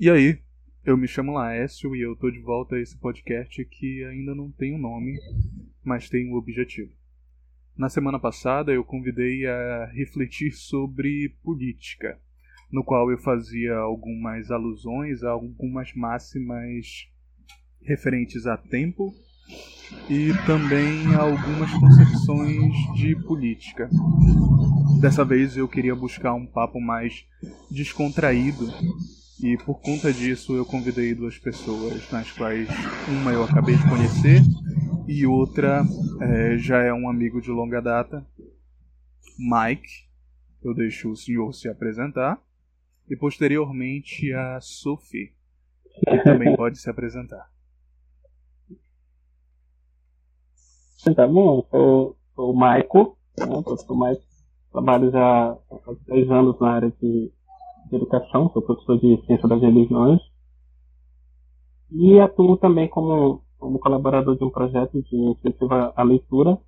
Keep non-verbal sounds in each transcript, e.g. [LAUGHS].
E aí, eu me chamo Laércio e eu tô de volta a esse podcast que ainda não tem um nome, mas tem um objetivo. Na semana passada eu convidei a refletir sobre política, no qual eu fazia algumas alusões a algumas máximas referentes a tempo e também algumas concepções de política. Dessa vez eu queria buscar um papo mais descontraído e por conta disso eu convidei duas pessoas, nas quais uma eu acabei de conhecer e outra é, já é um amigo de longa data, Mike. Eu deixo o senhor se apresentar. E posteriormente a Sophie, que também pode se apresentar. Tá bom, sou, sou o Maico, né, sou o Mike, trabalho já há 10 anos na área de de educação, sou professor de ciência das religiões, e atuo também como, como colaborador de um projeto de incentivo à leitura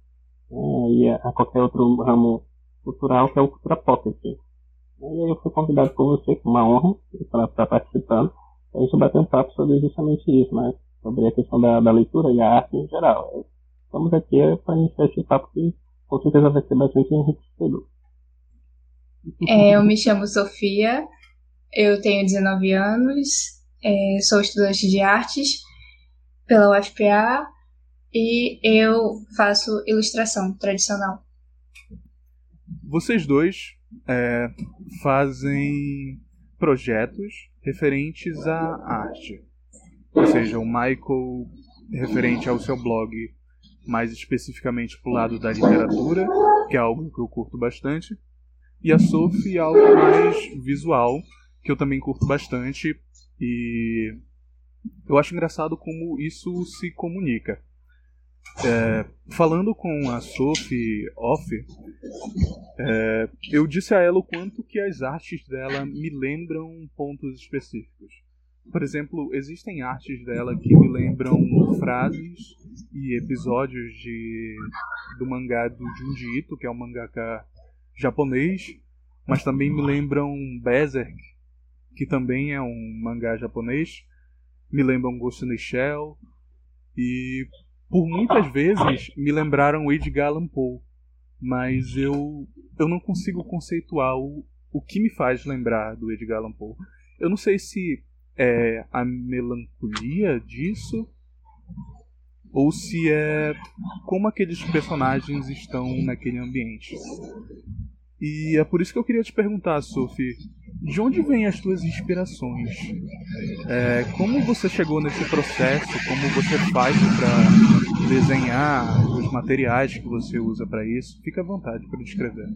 né, e a qualquer outro ramo cultural, que é o Cultura Pocket. E aí eu fui convidado por você, com uma honra, para estar participando, a gente bater um papo sobre justamente isso, né? sobre a questão da, da leitura e a arte em geral. Estamos aqui para iniciar esse papo que com certeza vai ser bastante enriquecedor. É, eu me chamo Sofia, eu tenho 19 anos, é, sou estudante de artes pela UFPA e eu faço ilustração tradicional. Vocês dois é, fazem projetos referentes à arte. Ou seja, o Michael referente ao seu blog mais especificamente pro lado da literatura, que é algo que eu curto bastante, e a Sophie algo mais visual, que eu também curto bastante e eu acho engraçado como isso se comunica. É, falando com a Sophie off, é, eu disse a ela o quanto que as artes dela me lembram pontos específicos. Por exemplo, existem artes dela que me lembram frases e episódios de, do mangá do Junji Ito, que é um mangaka japonês, mas também me lembram Berserk, que também é um mangá japonês, me lembram Ghost in the Shell, e por muitas [LAUGHS] vezes me lembraram Edgar Allan Poe, mas eu, eu não consigo conceituar o, o que me faz lembrar do Edgar Allan Poe. Eu não sei se é a melancolia disso ou se é como aqueles personagens estão naquele ambiente. E é por isso que eu queria te perguntar, Sophie, de onde vêm as tuas inspirações? É, como você chegou nesse processo? Como você faz para desenhar os materiais que você usa para isso? Fica à vontade para descrever.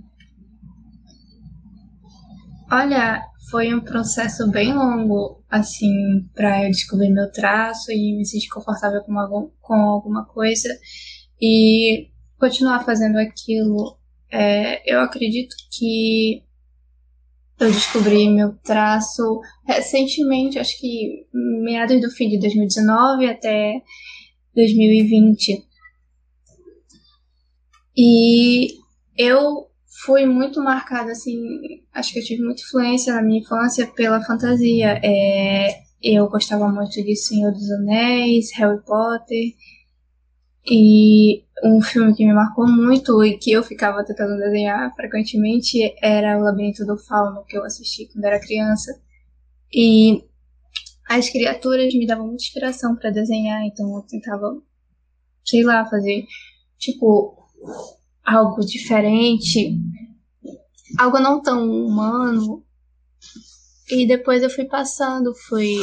Olha, foi um processo bem longo, assim, para eu descobrir meu traço e me sentir confortável com, com alguma coisa e continuar fazendo aquilo. É, eu acredito que eu descobri meu traço recentemente, acho que meados do fim de 2019 até 2020. E eu fui muito marcada, assim, acho que eu tive muita influência na minha infância pela fantasia. É, eu gostava muito de Senhor dos Anéis, Harry Potter. E um filme que me marcou muito e que eu ficava tentando desenhar frequentemente era O Labirinto do Fauno, que eu assisti quando era criança. E as criaturas me davam muita inspiração para desenhar, então eu tentava, sei lá, fazer tipo algo diferente, algo não tão humano. E depois eu fui passando, fui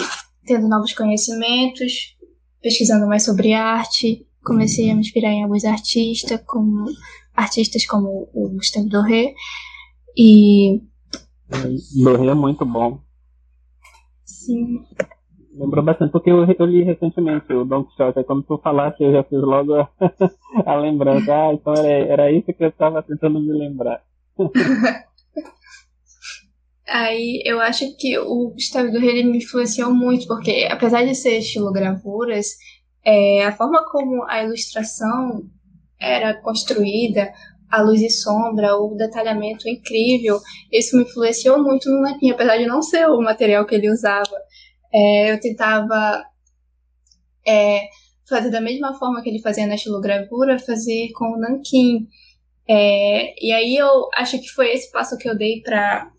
tendo novos conhecimentos, pesquisando mais sobre arte comecei a me inspirar em alguns artistas, como artistas como o Gustavo Doré e Doré é muito bom. Sim. Lembrou bastante, porque eu, eu li recentemente o Don Quixote, aí quando tu falasse eu já fiz logo a, [LAUGHS] a lembrança. Ah, então era, era isso que eu estava tentando me lembrar. [LAUGHS] Aí eu acho que o Gustavo Doré me influenciou muito, porque apesar de ser estilo gravuras, é, a forma como a ilustração era construída, a luz e sombra, o detalhamento incrível, isso me influenciou muito no Nanquim, apesar de não ser o material que ele usava. É, eu tentava é, fazer da mesma forma que ele fazia na estilogravura, fazer com o nanquim. É, e aí eu acho que foi esse passo que eu dei para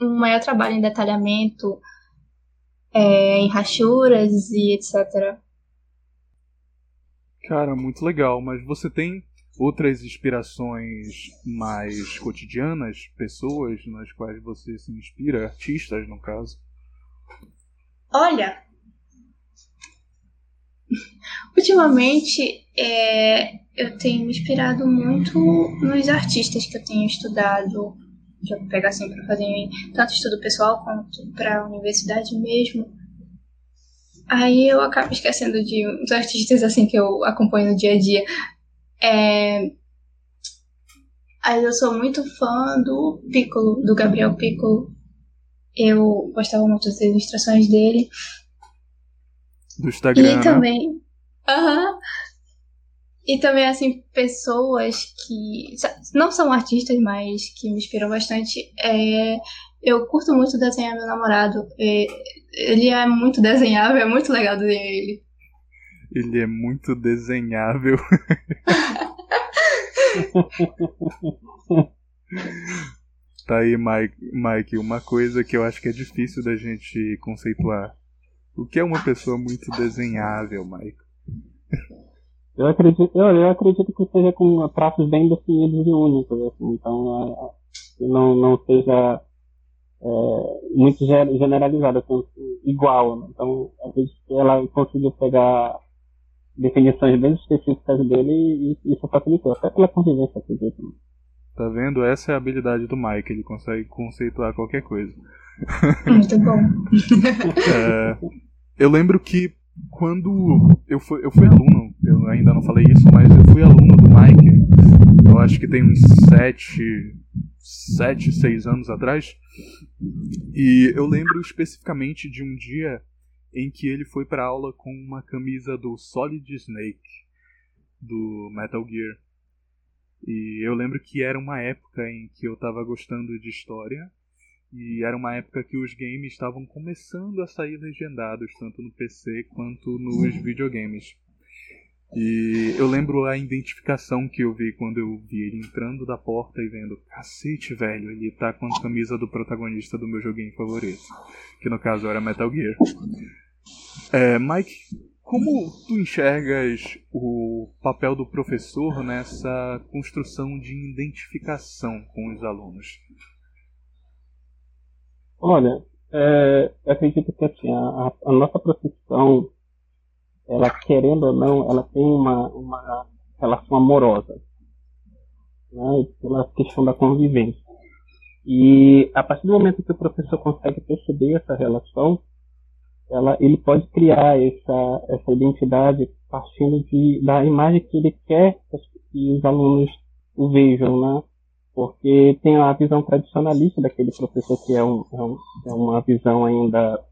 um maior trabalho em detalhamento, é, em rachuras e etc. Cara, muito legal, mas você tem outras inspirações mais cotidianas, pessoas nas quais você se inspira, artistas no caso? Olha, ultimamente é, eu tenho me inspirado muito nos artistas que eu tenho estudado, que eu pego assim para fazer tanto estudo pessoal quanto para a universidade mesmo. Aí eu acabo esquecendo de uns artistas assim que eu acompanho no dia a dia. É... Aí eu sou muito fã do Piccolo, do Gabriel Piccolo. Eu gostava muito das ilustrações dele. Do Instagram. E né? também. Aham. E também, assim, pessoas que não são artistas, mas que me inspiram bastante. É, eu curto muito desenhar meu namorado. É, ele é muito desenhável, é muito legal desenhar ele. Ele é muito desenhável. [LAUGHS] tá aí, Mike, Mike, uma coisa que eu acho que é difícil da gente conceituar. O que é uma pessoa muito desenhável, Mike? Eu acredito, eu, eu acredito que seja com traços bem definidos e únicos, assim, então é, não, não seja é, muito generalizado, assim, igual. Né? Então, acredito que ela conseguiu pegar definições bem específicas dele e, e isso facilitou, até pela convivência, acredito. Né? Tá vendo? Essa é a habilidade do Mike, ele consegue conceituar qualquer coisa. Muito bom. [LAUGHS] é, eu lembro que quando eu fui, eu fui aluno, ainda não falei isso, mas eu fui aluno do Mike, eu acho que tem uns sete, sete, seis anos atrás, e eu lembro especificamente de um dia em que ele foi para aula com uma camisa do Solid Snake, do Metal Gear. E eu lembro que era uma época em que eu estava gostando de história e era uma época que os games estavam começando a sair legendados, tanto no PC quanto nos videogames. E eu lembro a identificação que eu vi quando eu vi ele entrando da porta e vendo, cacete, velho, ele tá com a camisa do protagonista do meu joguinho favorito. Que no caso era Metal Gear. É, Mike, como tu enxergas o papel do professor nessa construção de identificação com os alunos? Olha, é, eu acredito que assim, a, a, nossa profissão, ela querendo ou não, ela tem uma, uma relação amorosa, né, pela questão da convivência. E a partir do momento que o professor consegue perceber essa relação, ela, ele pode criar essa, essa identidade partindo de, da imagem que ele quer que os alunos o vejam, né? porque tem a visão tradicionalista daquele professor que é, um, é, um, é uma visão ainda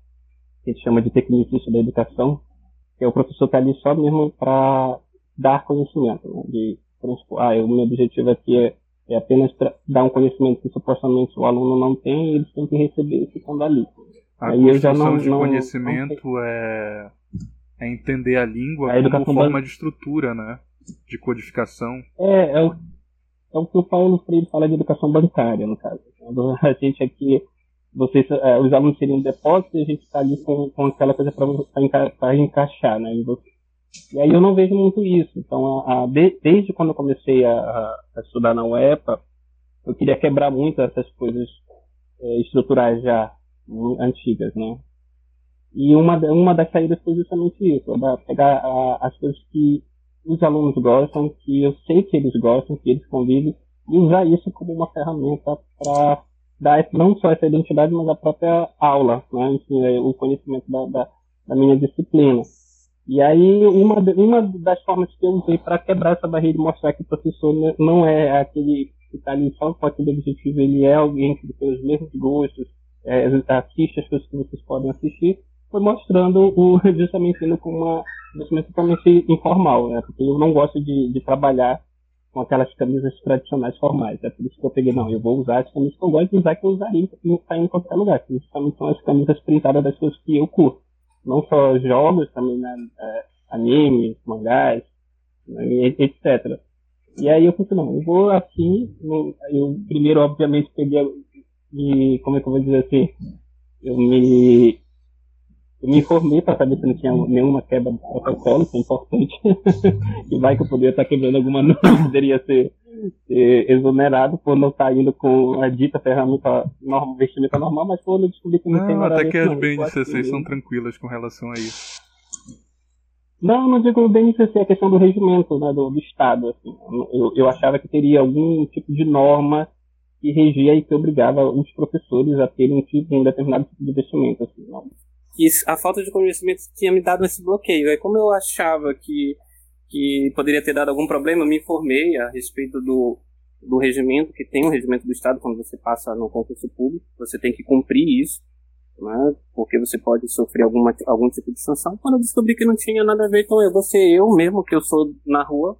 que a gente chama de tecnicista da educação, que o professor está ali só mesmo para dar conhecimento, né? de ah, o meu objetivo aqui é, é apenas dar um conhecimento que supostamente o aluno não tem e eles têm que receber ficando ali. A Aí construção não, de não, conhecimento não é, é entender a língua a como forma de estrutura, né? De codificação. É, é o é o que o Paulo Freire fala de educação bancária, no caso. A gente aqui, vocês, é, os alunos seriam um depósito e a gente está ali com, com aquela coisa para enca, encaixar, né? E aí eu não vejo muito isso. Então, a, a, desde quando eu comecei a, a, estudar na UEPA, eu queria quebrar muito essas coisas é, estruturais já antigas, né? E uma, uma das saídas foi justamente isso, pegar a, as coisas que os alunos gostam, que eu sei que eles gostam, que eles convivem, e usar isso como uma ferramenta para dar não só essa identidade, mas a própria aula, né? Enfim, é o conhecimento da, da, da minha disciplina. E aí, uma, uma das formas que eu usei para quebrar essa barreira e mostrar que o professor não é aquele que está ali só com aquele objetivo, ele é alguém que tem os mesmos gostos, é, assiste as coisas que vocês podem assistir, foi mostrando o [LAUGHS] justamente indo com uma investimento totalmente informal, né? Porque eu não gosto de, de trabalhar com aquelas camisas tradicionais formais. É por isso que eu peguei, não, eu vou usar as camisas que eu gosto de usar, que eu usaria em, em qualquer lugar. Que justamente são as camisas printadas das coisas que eu curto. Não só jogos, também né, é, animes, mangás, né, etc. E aí eu pensei, não, eu vou assim, eu primeiro obviamente peguei e como é que eu vou dizer assim, eu me eu me informei para saber se não tinha nenhuma quebra do protocolo, isso é importante. [LAUGHS] e vai que eu poderia estar quebrando alguma norma, [LAUGHS] poderia ser, ser, exonerado por não estar indo com a dita ferramenta normal, vestimenta normal, mas quando eu descobri que não, não tem nada até que as BNCC são tranquilas com relação a isso. Não, não digo BNCC, é questão do regimento né, do, do Estado. Assim. Eu, eu achava que teria algum tipo de norma que regia e que obrigava os professores a terem um, tipo, um determinado tipo de vestimento. Assim, não. E a falta de conhecimento tinha me dado esse bloqueio. Aí, como eu achava que, que poderia ter dado algum problema, eu me informei a respeito do, do regimento, que tem um regimento do Estado quando você passa no concurso público, você tem que cumprir isso né? Porque você pode sofrer alguma, algum tipo de sanção. Quando eu descobri que não tinha nada a ver, então eu vou ser eu mesmo, que eu sou na rua,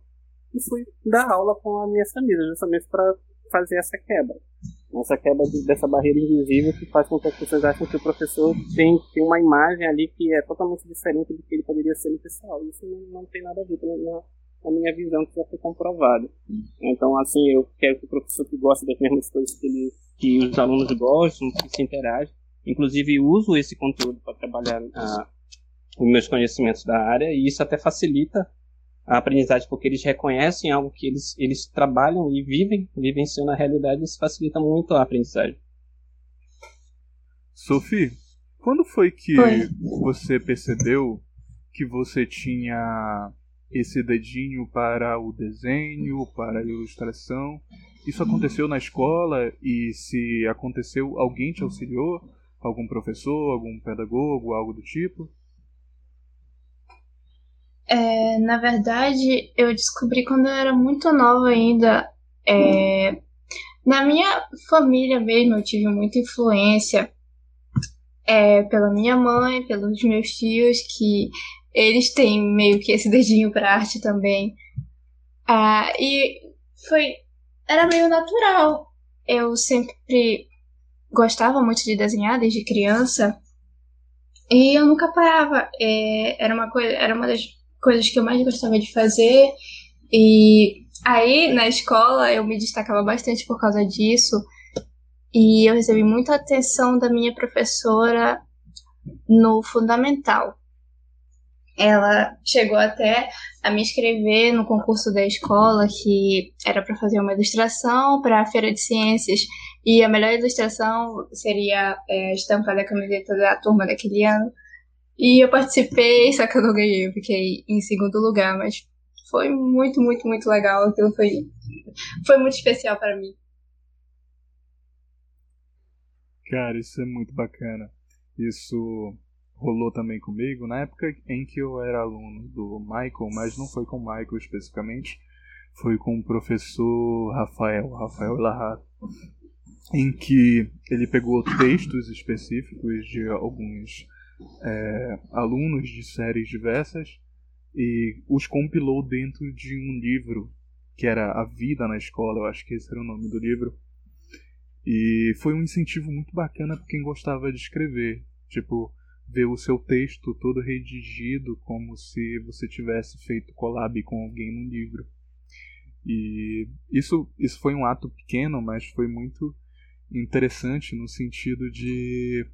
e fui dar aula com a minha família, justamente para fazer essa quebra. Essa quebra de, dessa barreira invisível que faz com que as pessoas achem que o professor tem, tem uma imagem ali que é totalmente diferente do que ele poderia ser no pessoal. Isso não, não tem nada a ver com a minha visão, que já foi comprovada. Então, assim, eu quero que o professor que gosta das mesmas coisas que, ele, que os alunos gostam, que se interagem, Inclusive, uso esse conteúdo para trabalhar ah, os meus conhecimentos da área e isso até facilita a aprendizagem, porque eles reconhecem algo que eles, eles trabalham e vivem, vivenciam na realidade, e isso facilita muito a aprendizagem. Sophie, quando foi que Oi. você percebeu que você tinha esse dedinho para o desenho, para a ilustração? Isso aconteceu na escola e se aconteceu, alguém te auxiliou? Algum professor, algum pedagogo, algo do tipo? É, na verdade, eu descobri quando eu era muito nova ainda. É, na minha família mesmo, eu tive muita influência é, pela minha mãe, pelos meus tios, que eles têm meio que esse dedinho para arte também. Ah, e foi. Era meio natural. Eu sempre gostava muito de desenhar desde criança e eu nunca parava. É, era uma coisa, era uma das coisas que eu mais gostava de fazer e aí na escola eu me destacava bastante por causa disso e eu recebi muita atenção da minha professora no fundamental. Ela chegou até a me inscrever no concurso da escola que era para fazer uma ilustração para a feira de ciências e a melhor ilustração seria é, a estampa da camiseta da turma daquele ano. E eu participei, só que eu não ganhei, eu fiquei em segundo lugar, mas foi muito, muito, muito legal. Aquilo foi, foi muito especial para mim. Cara, isso é muito bacana. Isso rolou também comigo na época em que eu era aluno do Michael, mas não foi com o Michael especificamente, foi com o professor Rafael, Rafael Larrato em que ele pegou textos específicos de alguns é, alunos de séries diversas e os compilou dentro de um livro que era A Vida na Escola, eu acho que esse era o nome do livro. E foi um incentivo muito bacana para quem gostava de escrever, tipo, ver o seu texto todo redigido como se você tivesse feito collab com alguém num livro. E isso, isso foi um ato pequeno, mas foi muito interessante no sentido de,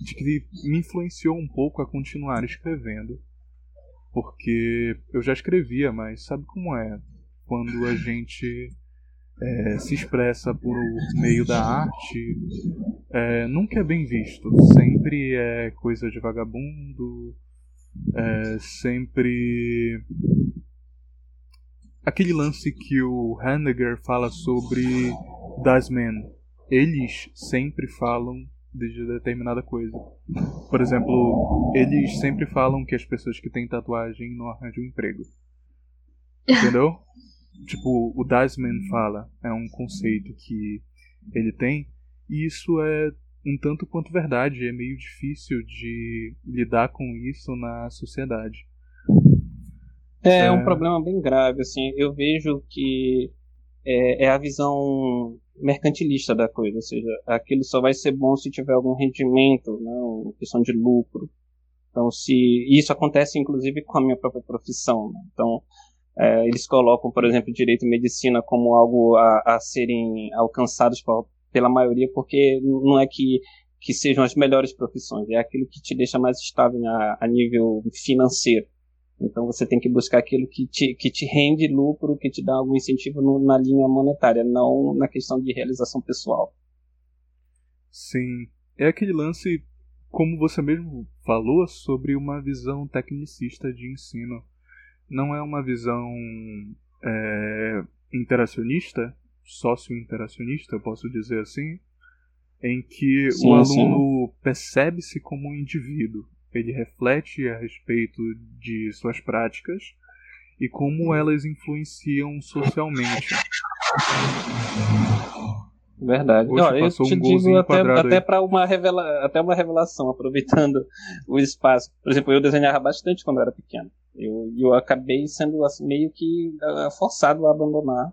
de que me influenciou um pouco a continuar escrevendo. Porque eu já escrevia, mas sabe como é? Quando a gente é, se expressa por meio da arte, é, nunca é bem visto. Sempre é coisa de vagabundo, é sempre. Aquele lance que o Heidegger fala sobre Das Men, eles sempre falam de determinada coisa. Por exemplo, eles sempre falam que as pessoas que têm tatuagem não arranjam emprego. Entendeu? [LAUGHS] tipo, o Dasman fala, é um conceito que ele tem, e isso é um tanto quanto verdade, é meio difícil de lidar com isso na sociedade. É, é um problema bem grave, assim. Eu vejo que é, é, a visão mercantilista da coisa, ou seja, aquilo só vai ser bom se tiver algum rendimento, né, questão de lucro. Então, se isso acontece inclusive com a minha própria profissão, né? então é, eles colocam, por exemplo, direito e medicina como algo a, a serem alcançados por, pela maioria, porque não é que que sejam as melhores profissões, é aquilo que te deixa mais estável a, a nível financeiro. Então você tem que buscar aquilo que te, que te rende lucro, que te dá algum incentivo no, na linha monetária, não na questão de realização pessoal. Sim. É aquele lance, como você mesmo falou, sobre uma visão tecnicista de ensino. Não é uma visão é, interacionista, sócio-interacionista, posso dizer assim, em que sim, o aluno percebe-se como um indivíduo ele reflete a respeito de suas práticas e como elas influenciam socialmente. Verdade. Olha, eu te um digo até, até para uma, revela, até uma revelação, aproveitando [LAUGHS] o espaço. Por exemplo, eu desenhava bastante quando era pequeno. Eu, eu acabei sendo assim, meio que uh, forçado a abandonar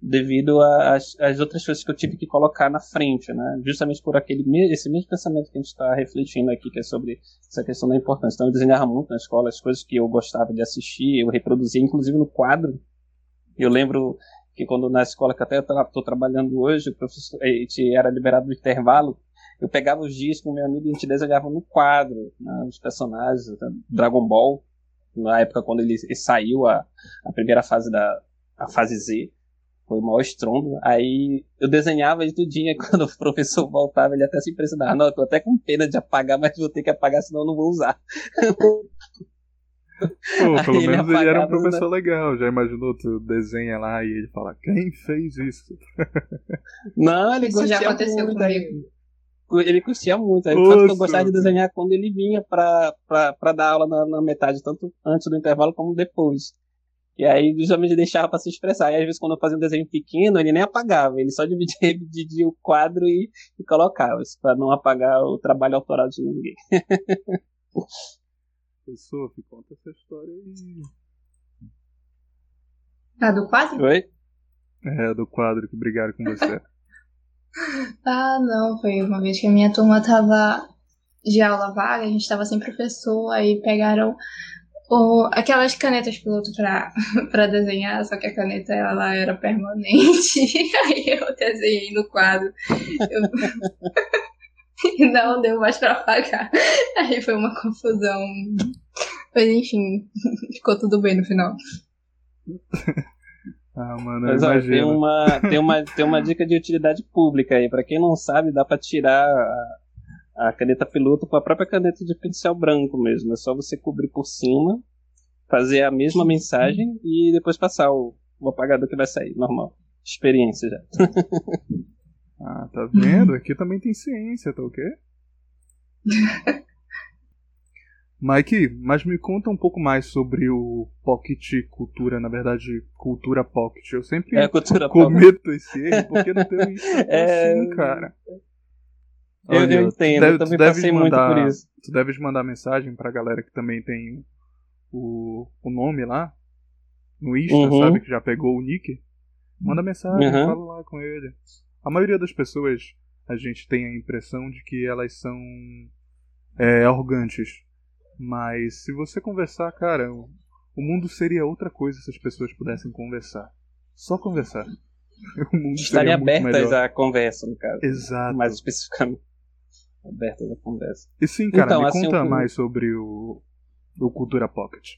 devido às outras coisas que eu tive que colocar na frente, né? Justamente por aquele esse mesmo pensamento que a gente está refletindo aqui, que é sobre essa questão da importância. Então eu desenhava muito na escola as coisas que eu gostava de assistir, eu reproduzia inclusive no quadro. Eu lembro que quando na escola que até estou trabalhando hoje, o professor, a gente era liberado do intervalo, eu pegava os dias com meu amigo e a gente desenhava no quadro, né, os personagens, Dragon Ball, na época quando ele, ele saiu a, a primeira fase da a fase Z. Foi o maior estrondo. Aí eu desenhava de tudinho, [LAUGHS] e quando o professor voltava, ele até se impressionava. Não, eu tô até com pena de apagar, mas vou ter que apagar, senão eu não vou usar. Pô, pelo ele menos ele era um professor né? legal. Já imaginou, tu desenha lá e ele fala, quem fez isso? Não, ele isso já aconteceu muito. Comigo. Ele curtia muito. Aí, tanto que eu gostava de desenhar quando ele vinha pra, pra, pra dar aula na, na metade, tanto antes do intervalo como depois. E aí justamente deixava para se expressar. E às vezes quando eu fazia um desenho pequeno, ele nem apagava, ele só dividia, [LAUGHS] dividia o quadro e, e colocava, para não apagar o trabalho autoral de ninguém. [LAUGHS] Pessoa, conta essa história aí. Ah, do quadro? Oi? É, do quadro que brigaram com você. [LAUGHS] ah, não, foi uma vez que a minha turma tava de aula vaga, a gente tava sem professor, aí pegaram ou aquelas canetas piloto pra, [LAUGHS] pra desenhar, só que a caneta ela era permanente. [LAUGHS] Aí eu desenhei no quadro. Eu... e [LAUGHS] não deu mais pra apagar. Aí foi uma confusão. Mas enfim, ficou tudo bem no final. Ah, mano, Mas, ó, tem uma tem uma tem uma dica de utilidade pública aí. Para quem não sabe, dá para tirar a caneta piloto com a própria caneta de pincel branco mesmo. É só você cobrir por cima, fazer a mesma mensagem e depois passar o, o apagador que vai sair, normal. Experiência já. [LAUGHS] ah, tá vendo? Aqui também tem ciência, tá ok? [LAUGHS] Mike, mas me conta um pouco mais sobre o Pocket Cultura, na verdade, Cultura Pocket. Eu sempre é, cometo pocket. esse erro, porque não tem isso é... assim, cara. Eu, Olha, eu entendo, deve, eu também passei mandar, muito por isso. Tu deves mandar mensagem pra galera que também tem o, o nome lá, no Insta, uhum. sabe, que já pegou o nick. Manda mensagem, uhum. fala lá com ele. A maioria das pessoas, a gente tem a impressão de que elas são é, arrogantes. Mas se você conversar, cara, o, o mundo seria outra coisa se as pessoas pudessem conversar. Só conversar. [LAUGHS] O mundo Estaria abertas à conversa, no caso. Exato. Mais especificamente abertas à conversa. E sim, cara, então, me assim, conta mais sobre o, o Cultura Pocket.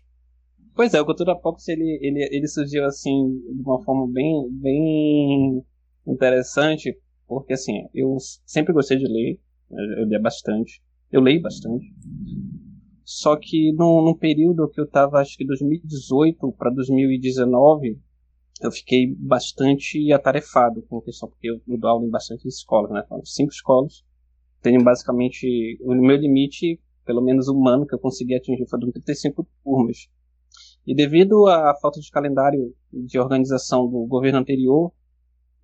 Pois é, o Cultura Pocket ele, ele, ele surgiu assim de uma forma bem, bem interessante, porque assim, eu sempre gostei de ler, eu lia bastante, eu leio bastante. Só que num, num período que eu estava, acho que 2018 para 2019, eu fiquei bastante atarefado com a questão, porque eu, eu dou aula em bastante escolas, né? Cinco escolas tenho basicamente o meu limite, pelo menos humano, que eu consegui atingir foi de 35 turmas. E devido à falta de calendário de organização do governo anterior,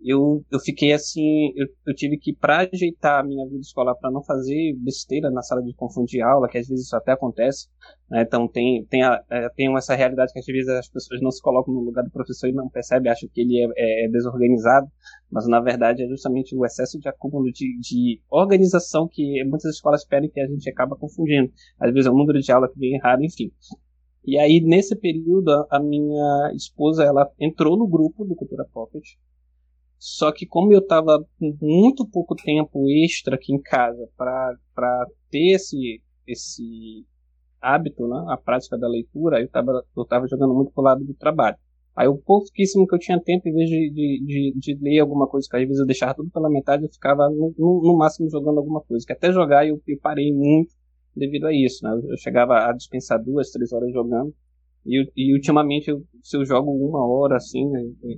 eu, eu fiquei assim, eu, eu tive que, para ajeitar a minha vida escolar, para não fazer besteira na sala de confundir aula, que às vezes isso até acontece, né? então tem, tem, a, é, tem essa realidade que às vezes as pessoas não se colocam no lugar do professor e não percebem, acham que ele é, é, é desorganizado, mas na verdade é justamente o excesso de acúmulo de, de organização que muitas escolas pedem que a gente acaba confundindo. Às vezes é o número de aula que vem errado, enfim. E aí, nesse período, a minha esposa, ela entrou no grupo do Cultura Pocket, só que como eu estava com muito pouco tempo extra aqui em casa para ter esse, esse hábito, né, a prática da leitura, eu estava eu tava jogando muito pro lado do trabalho. Aí o pouquíssimo que eu tinha tempo, em vez de, de, de, de, ler alguma coisa, que às vezes eu deixava tudo pela metade, eu ficava no, no, no máximo jogando alguma coisa. Que até jogar eu, eu, parei muito devido a isso. Né? Eu chegava a dispensar duas, três horas jogando. E, e ultimamente, eu, se eu jogo uma hora, assim,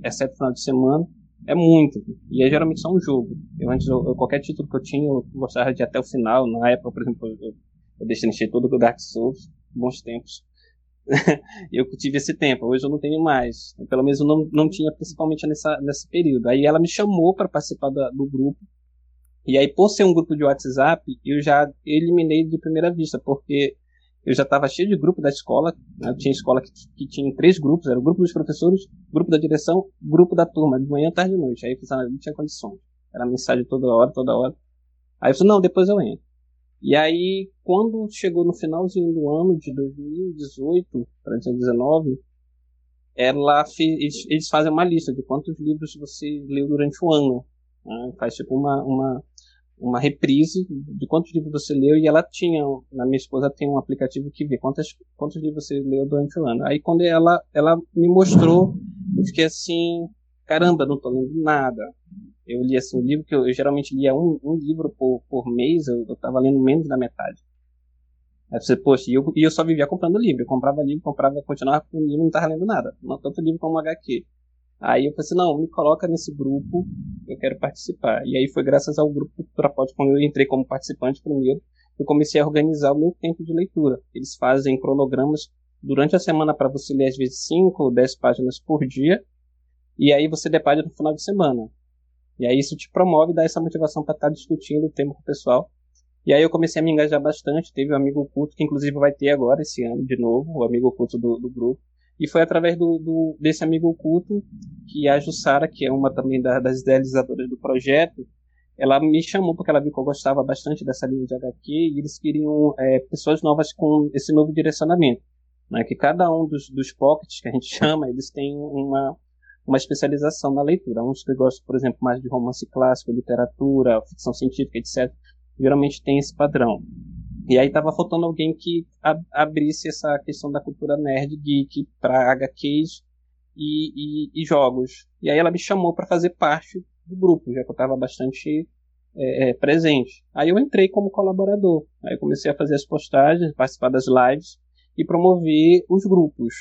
exceto final de semana, é muito. E é geralmente só um jogo. Eu antes, eu, qualquer título que eu tinha, eu gostava de ir até o final. Na época, por exemplo, eu, eu encher todo o Dark Souls, bons tempos. [LAUGHS] eu tive esse tempo, hoje eu não tenho mais. Pelo menos eu não, não tinha, principalmente nessa, nesse período. Aí ela me chamou para participar do grupo. E aí, por ser um grupo de WhatsApp, eu já eliminei de primeira vista, porque eu já estava cheio de grupo da escola. Né? Tinha escola que, que, tinha três grupos: era o grupo dos professores, grupo da direção, grupo da turma, de manhã, tarde e noite. Aí pensava, não tinha condições. Era mensagem toda hora, toda hora. Aí eu falei, não, depois eu entro. E aí, quando chegou no finalzinho do ano de 2018 para 2019, ela fez, eles, fazem uma lista de quantos livros você leu durante o ano. Né? Faz tipo uma, uma uma reprise de quantos livros você leu e ela tinha, na minha esposa tem um aplicativo que vê quantos, quantos livros você leu durante o ano. Aí quando ela, ela me mostrou, eu fiquei assim, caramba, não tô lendo nada. Eu li assim um livro que eu, eu geralmente lia um, um livro por, por mês, eu, eu tava lendo menos da metade. Aí você, poxa, e eu, e eu só vivia comprando livro. Eu comprava livro, comprava, continuava com livro não tava lendo nada. Não tanto livro como HQ. Aí eu falei assim, não, me coloca nesse grupo, eu quero participar. E aí foi graças ao grupo Trapode, quando eu entrei como participante primeiro, eu comecei a organizar o meu tempo de leitura. Eles fazem cronogramas durante a semana para você ler às vezes 5 ou 10 páginas por dia, e aí você depara no final de semana. E aí isso te promove, dá essa motivação para estar tá discutindo o tema com o pessoal. E aí eu comecei a me engajar bastante, teve um amigo oculto, que inclusive vai ter agora esse ano de novo, o amigo oculto do, do grupo. E foi através do, do, desse amigo oculto que a Jussara, que é uma também da, das idealizadoras do projeto, ela me chamou porque ela viu que eu gostava bastante dessa linha de HQ e eles queriam é, pessoas novas com esse novo direcionamento. Né? Que cada um dos, dos pockets que a gente [LAUGHS] chama, eles têm uma, uma especialização na leitura. Uns que gostam, por exemplo, mais de romance clássico, literatura, ficção científica, etc. Geralmente tem esse padrão. E aí tava faltando alguém que abrisse essa questão da cultura nerd geek para HQs e, e, e, jogos. E aí ela me chamou para fazer parte do grupo, já que eu estava bastante é, é, presente. Aí eu entrei como colaborador. Aí eu comecei a fazer as postagens, participar das lives e promover os grupos.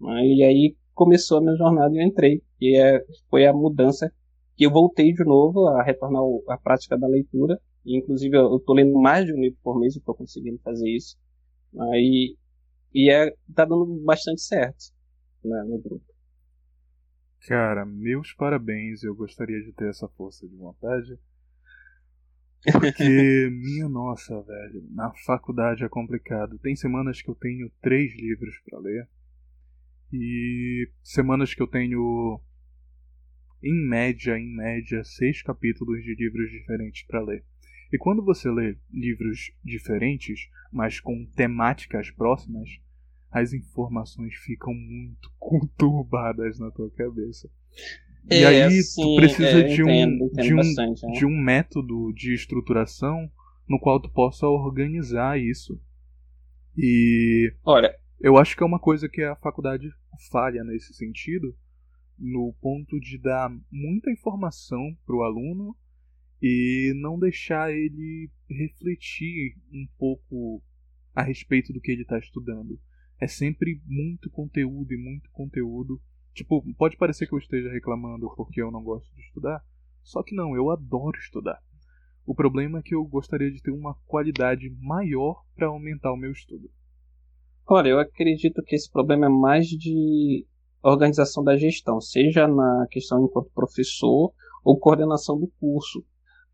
E aí começou a minha jornada e eu entrei. E é, foi a mudança que eu voltei de novo a retornar à prática da leitura e, inclusive, eu estou lendo mais de um livro por mês, eu estou conseguindo fazer isso. Aí, e é, tá dando bastante certo né, no grupo. Cara, meus parabéns. Eu gostaria de ter essa força de vontade. [LAUGHS] Porque, minha nossa, velho, na faculdade é complicado. Tem semanas que eu tenho três livros para ler. E semanas que eu tenho, em média, em média, seis capítulos de livros diferentes para ler. E quando você lê livros diferentes, mas com temáticas próximas, as informações ficam muito [LAUGHS] conturbadas na tua cabeça. É, e aí sim, tu precisa é, de, um, entendo, entendo de, um, bastante, né? de um método de estruturação no qual tu possa organizar isso. E Olha, eu acho que é uma coisa que a faculdade falha nesse sentido, no ponto de dar muita informação para o aluno e não deixar ele refletir um pouco a respeito do que ele está estudando. É sempre muito conteúdo e muito conteúdo. Tipo, pode parecer que eu esteja reclamando porque eu não gosto de estudar, só que não, eu adoro estudar. O problema é que eu gostaria de ter uma qualidade maior para aumentar o meu estudo. Olha, eu acredito que esse problema é mais de organização da gestão, seja na questão enquanto professor ou coordenação do curso.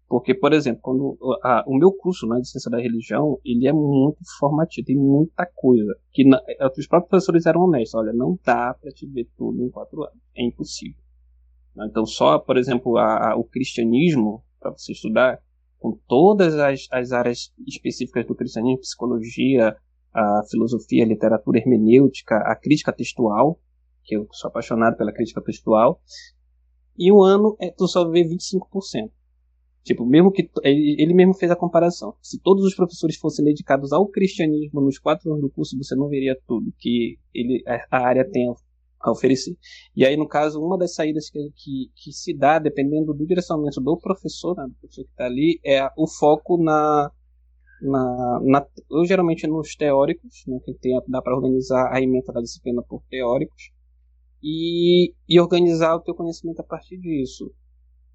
Porque, por exemplo, quando a, o meu curso né, de ciência da religião, ele é muito formativo, tem muita coisa. Que é, os próprios professores eram honestos, olha, não dá para te ver tudo em quatro anos, é impossível. Então, só, por exemplo, a, o cristianismo, para você estudar, com todas as, as áreas específicas do cristianismo, psicologia, a filosofia, a literatura hermenêutica, a crítica textual, que eu sou apaixonado pela crítica textual, e um ano é, tu só vê 25%. Tipo, mesmo que ele, mesmo fez a comparação. Se todos os professores fossem dedicados ao cristianismo nos quatro anos do curso, você não veria tudo que ele, a área tem a oferecer. E aí, no caso, uma das saídas que, que, que se dá, dependendo do direcionamento do professor, né, do professor que está ali, é o foco na, na, na eu geralmente nos teóricos, né, que tem, dá para organizar a emenda da disciplina por teóricos, e, e organizar o teu conhecimento a partir disso.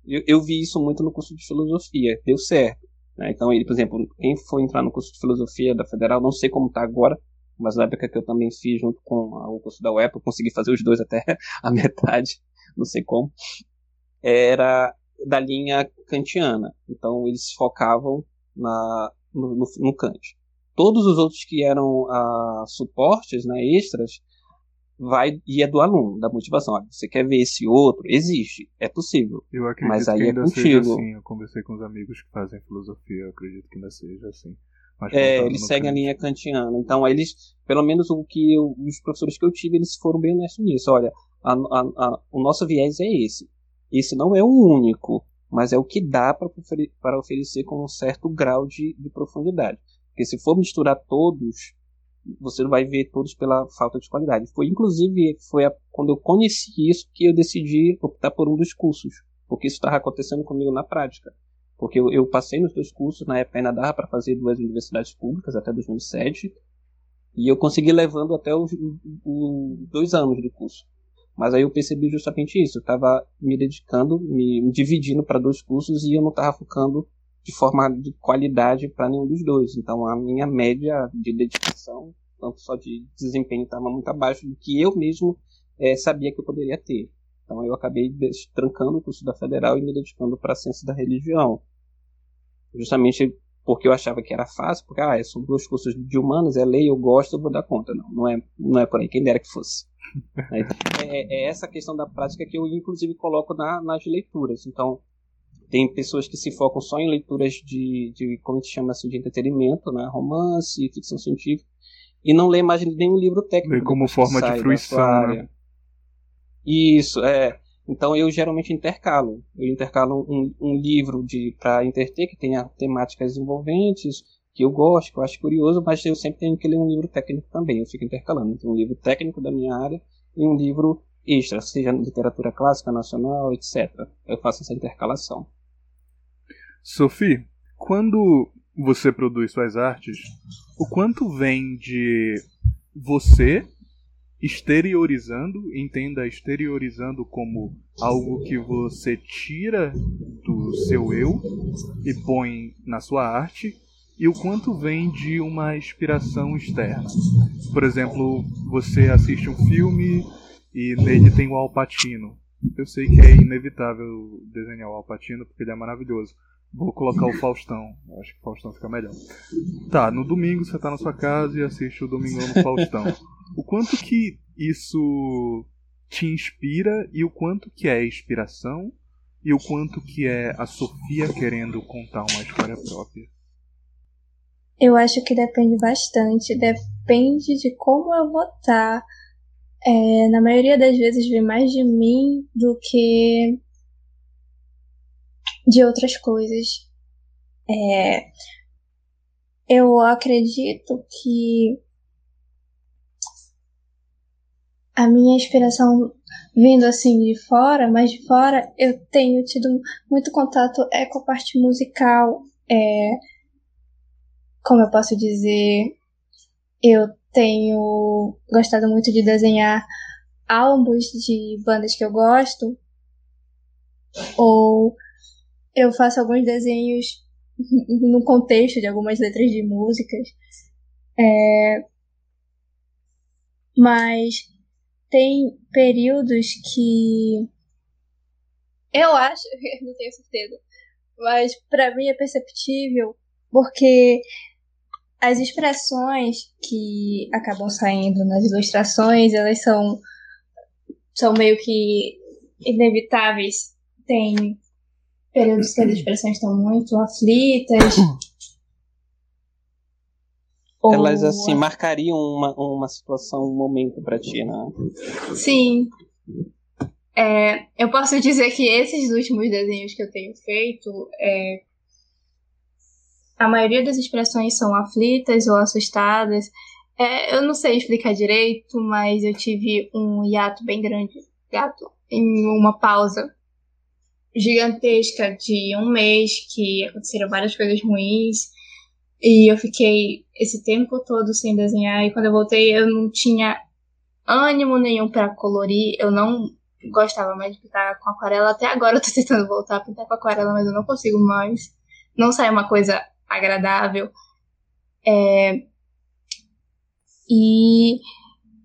Eu, eu vi isso muito no curso de filosofia, deu certo. Né? Então, ele, por exemplo, quem for entrar no curso de filosofia da Federal, não sei como está agora, mas na época que eu também fiz junto com o curso da UEP, eu consegui fazer os dois até [LAUGHS] a metade, não sei como, era da linha kantiana. Então, eles focavam na, no, no, no Kant. Todos os outros que eram uh, suportes, né, extras, vai e é do aluno, da motivação. Olha, você quer ver esse outro? Existe, é possível. Eu acredito mas aí que é ainda contigo. seja assim. Eu conversei com os amigos que fazem filosofia, eu acredito que ainda seja assim. Mas É, eles seguem a linha kantiana. Então, eles, pelo menos o que eu- os professores que eu tive, eles foram bem honestos nisso. Olha, a- a- a- o nosso viés é esse. Esse não é o único, mas é o que dá para oferecer com um certo grau de, de profundidade. Porque se for misturar todos, você vai ver todos pela falta de qualidade. Foi inclusive foi a- quando eu conheci isso que eu decidi optar por um dos cursos, porque isso estava acontecendo comigo na prática. Porque eu, eu passei nos dois cursos, na época ainda dava para fazer duas universidades públicas até 2007, e eu consegui levando até os, os dois anos do curso. Mas aí eu percebi justamente isso, eu estava me dedicando, me, me dividindo para dois cursos e eu não estava focando de forma de qualidade para nenhum dos dois. Então a minha média de dedicação, tanto só de desempenho, estava muito abaixo do que eu mesmo eh, sabia que eu poderia ter. Então eu acabei trancando o curso da Federal e me dedicando para a ciência da religião. Justamente porque eu achava que era fácil, porque ah, são dois cursos de humanas, é lei, eu gosto, eu vou dar conta. Não, não é, não é por aí, quem dera que fosse. Né? [LAUGHS] é, é essa questão da prática que eu inclusive coloco na- nas leituras. Então, tem pessoas que se focam só em leituras de, de como a gente chama assim, de entretenimento, né? romance, ficção científica, e não lê mais nenhum livro técnico. Vê como forma de fruição, né? Isso, é. Então eu geralmente intercalo. Eu intercalo um, um livro para interter que tenha temáticas envolventes, que eu gosto, que eu acho curioso, mas eu sempre tenho que ler um livro técnico também. Eu fico intercalando entre um livro técnico da minha área e um livro extra, seja literatura clássica, nacional, etc. Eu faço essa intercalação. Sophie, quando você produz suas artes, o quanto vem de você exteriorizando, entenda exteriorizando como algo que você tira do seu eu e põe na sua arte, e o quanto vem de uma inspiração externa. Por exemplo, você assiste um filme e nele tem o Al Pacino. Eu sei que é inevitável desenhar o Al Pacino porque ele é maravilhoso. Vou colocar o Faustão. Eu acho que o Faustão fica melhor. Tá, no domingo você tá na sua casa e assiste o Domingão no Faustão. [LAUGHS] O quanto que isso te inspira e o quanto que é inspiração e o quanto que é a Sofia querendo contar uma história própria. Eu acho que depende bastante. Depende de como eu vou estar. É, na maioria das vezes vem mais de mim do que de outras coisas. É, eu acredito que a minha inspiração vindo assim de fora, mas de fora eu tenho tido muito contato é com a parte musical. É, como eu posso dizer, eu tenho gostado muito de desenhar álbuns de bandas que eu gosto, ou eu faço alguns desenhos [LAUGHS] no contexto de algumas letras de músicas. É, mas tem períodos que Eu acho, [LAUGHS] não tenho certeza, mas para mim é perceptível porque as expressões que acabam saindo nas ilustrações, elas são são meio que inevitáveis. Tem períodos que as expressões estão muito aflitas. [CLEARS THROAT] Elas, assim, marcariam uma, uma situação, um momento para ti, né? Sim. É, eu posso dizer que esses últimos desenhos que eu tenho feito, é, a maioria das expressões são aflitas ou assustadas. É, eu não sei explicar direito, mas eu tive um hiato bem grande. Hiato? Em uma pausa gigantesca de um mês que aconteceram várias coisas ruins. E eu fiquei esse tempo todo sem desenhar. E quando eu voltei, eu não tinha ânimo nenhum para colorir. Eu não gostava mais de pintar com aquarela. Até agora eu tô tentando voltar a pintar com aquarela, mas eu não consigo mais. Não sai uma coisa agradável. É... E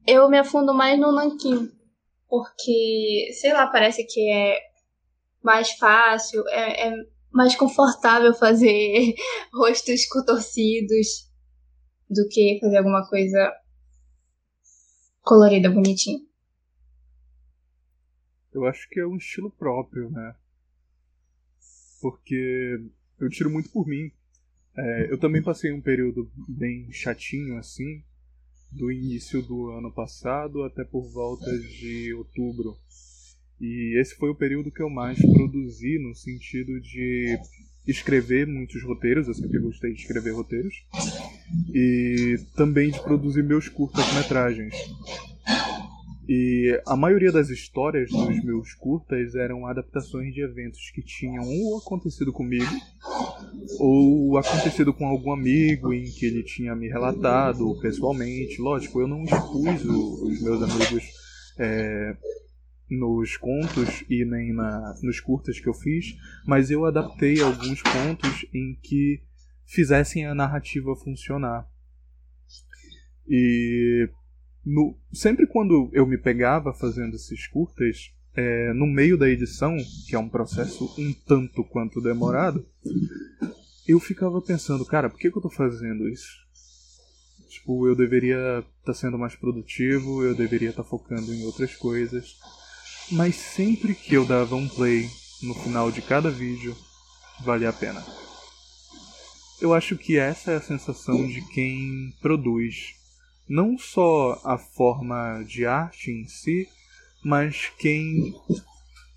eu me afundo mais no nanquim. Porque, sei lá, parece que é mais fácil, é, é mais confortável fazer [LAUGHS] rostos contorcidos do que fazer alguma coisa colorida, bonitinha. Eu acho que é um estilo próprio, né? Porque eu tiro muito por mim. É, eu também passei um período bem chatinho assim, do início do ano passado até por volta de outubro. E esse foi o período que eu mais produzi no sentido de escrever muitos roteiros, eu sempre gostei de escrever roteiros, e também de produzir meus curtas-metragens. E a maioria das histórias dos meus curtas eram adaptações de eventos que tinham ou acontecido comigo, ou acontecido com algum amigo em que ele tinha me relatado pessoalmente. Lógico, eu não expus os meus amigos é, nos contos e nem na, nos curtas que eu fiz, mas eu adaptei alguns pontos em que fizessem a narrativa funcionar. E no, sempre quando eu me pegava fazendo esses curtas, é, no meio da edição, que é um processo um tanto quanto demorado, eu ficava pensando, cara, por que, que eu tô fazendo isso? Tipo, eu deveria estar tá sendo mais produtivo, eu deveria estar tá focando em outras coisas. Mas sempre que eu dava um play no final de cada vídeo, valia a pena. Eu acho que essa é a sensação de quem produz não só a forma de arte em si, mas quem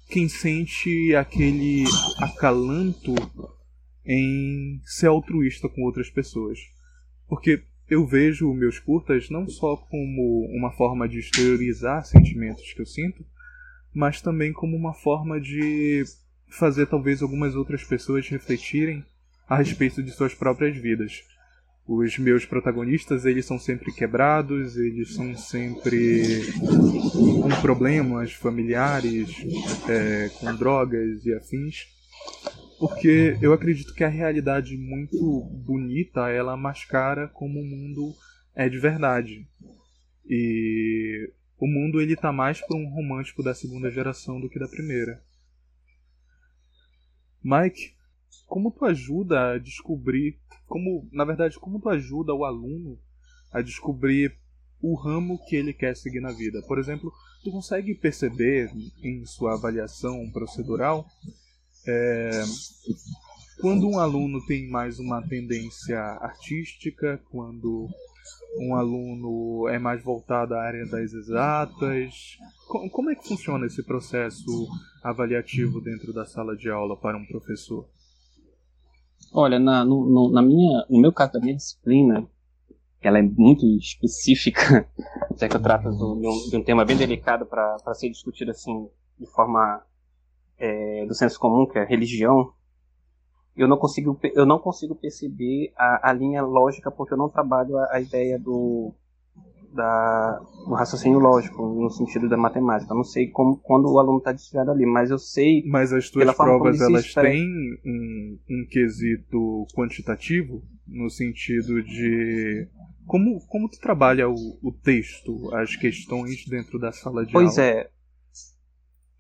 quem sente aquele acalanto em ser altruísta com outras pessoas. Porque eu vejo meus curtas não só como uma forma de exteriorizar sentimentos que eu sinto, mas também como uma forma de fazer talvez algumas outras pessoas refletirem a respeito de suas próprias vidas. Os meus protagonistas eles são sempre quebrados, eles são sempre com problemas familiares, é, com drogas e afins, porque eu acredito que a realidade muito bonita ela mascara como o mundo é de verdade. E o mundo ele tá mais para um romântico da segunda geração do que da primeira. Mike, como tu ajuda a descobrir como, na verdade, como tu ajuda o aluno a descobrir o ramo que ele quer seguir na vida. Por exemplo, tu consegue perceber em sua avaliação procedural é, quando um aluno tem mais uma tendência artística, quando um aluno é mais voltado à área das exatas. Como é que funciona esse processo avaliativo dentro da sala de aula para um professor? Olha, na, no, na minha, no meu caso da minha disciplina, ela é muito específica, [LAUGHS] já que eu trato do, de, um, de um tema bem delicado para ser discutido assim de forma é, do senso comum, que é religião. Eu não consigo, eu não consigo perceber a, a linha lógica porque eu não trabalho a, a ideia do, da, do raciocínio lógico, no sentido da matemática. Eu não sei como, quando o aluno está desviado ali, mas eu sei. Mas as tuas provas elas têm um, um quesito quantitativo, no sentido de. Como, como tu trabalha o, o texto, as questões dentro da sala de pois aula? Pois é.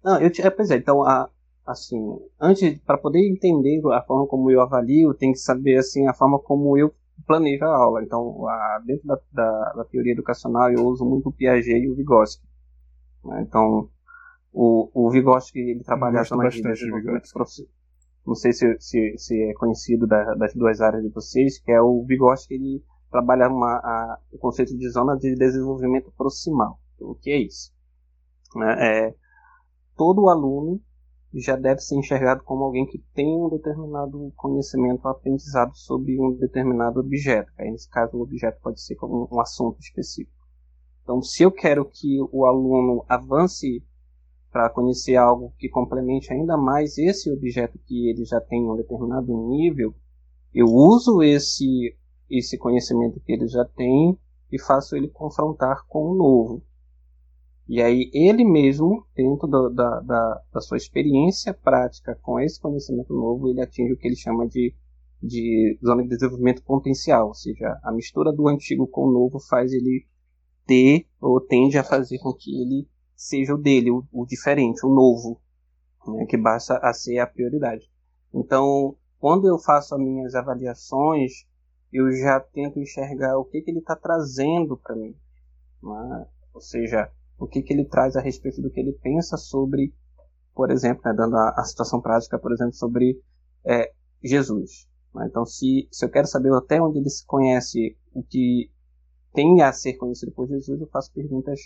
Não, eu, é, pois é, então a, assim, antes para poder entender a forma como eu avalio, tem que saber assim a forma como eu planejo a aula. Então, a, dentro da, da, da, teoria educacional, eu uso muito o Piaget e o Vygotsky. Né? Então, o, o Vygotsky ele trabalha bastante de Vygotsky. Não sei se, se, se é conhecido da, das duas áreas de vocês, que é o Vygotsky ele trabalha uma, a, o conceito de zona de desenvolvimento proximal. O que é isso? Né? É, todo aluno já deve ser enxergado como alguém que tem um determinado conhecimento aprendizado sobre um determinado objeto. Aí, nesse caso, o objeto pode ser como um assunto específico. Então, se eu quero que o aluno avance para conhecer algo que complemente ainda mais esse objeto que ele já tem um determinado nível, eu uso esse esse conhecimento que ele já tem e faço ele confrontar com o novo. E aí ele mesmo, dentro do, da, da, da, sua experiência prática com esse conhecimento novo, ele atinge o que ele chama de, de zona de desenvolvimento potencial, ou seja, a mistura do antigo com o novo faz ele ter ou tende a fazer com que ele seja o dele, o, o diferente, o novo, né, que basta a ser a prioridade. Então, quando eu faço as minhas avaliações, eu já tento enxergar o que, que ele está trazendo para mim. Né? Ou seja, o que, que ele traz a respeito do que ele pensa sobre, por exemplo, né, dando a, a, situação prática, por exemplo, sobre é, Jesus. Né? Então, se, se eu quero saber até onde ele se conhece o que tem a ser conhecido por Jesus, eu faço perguntas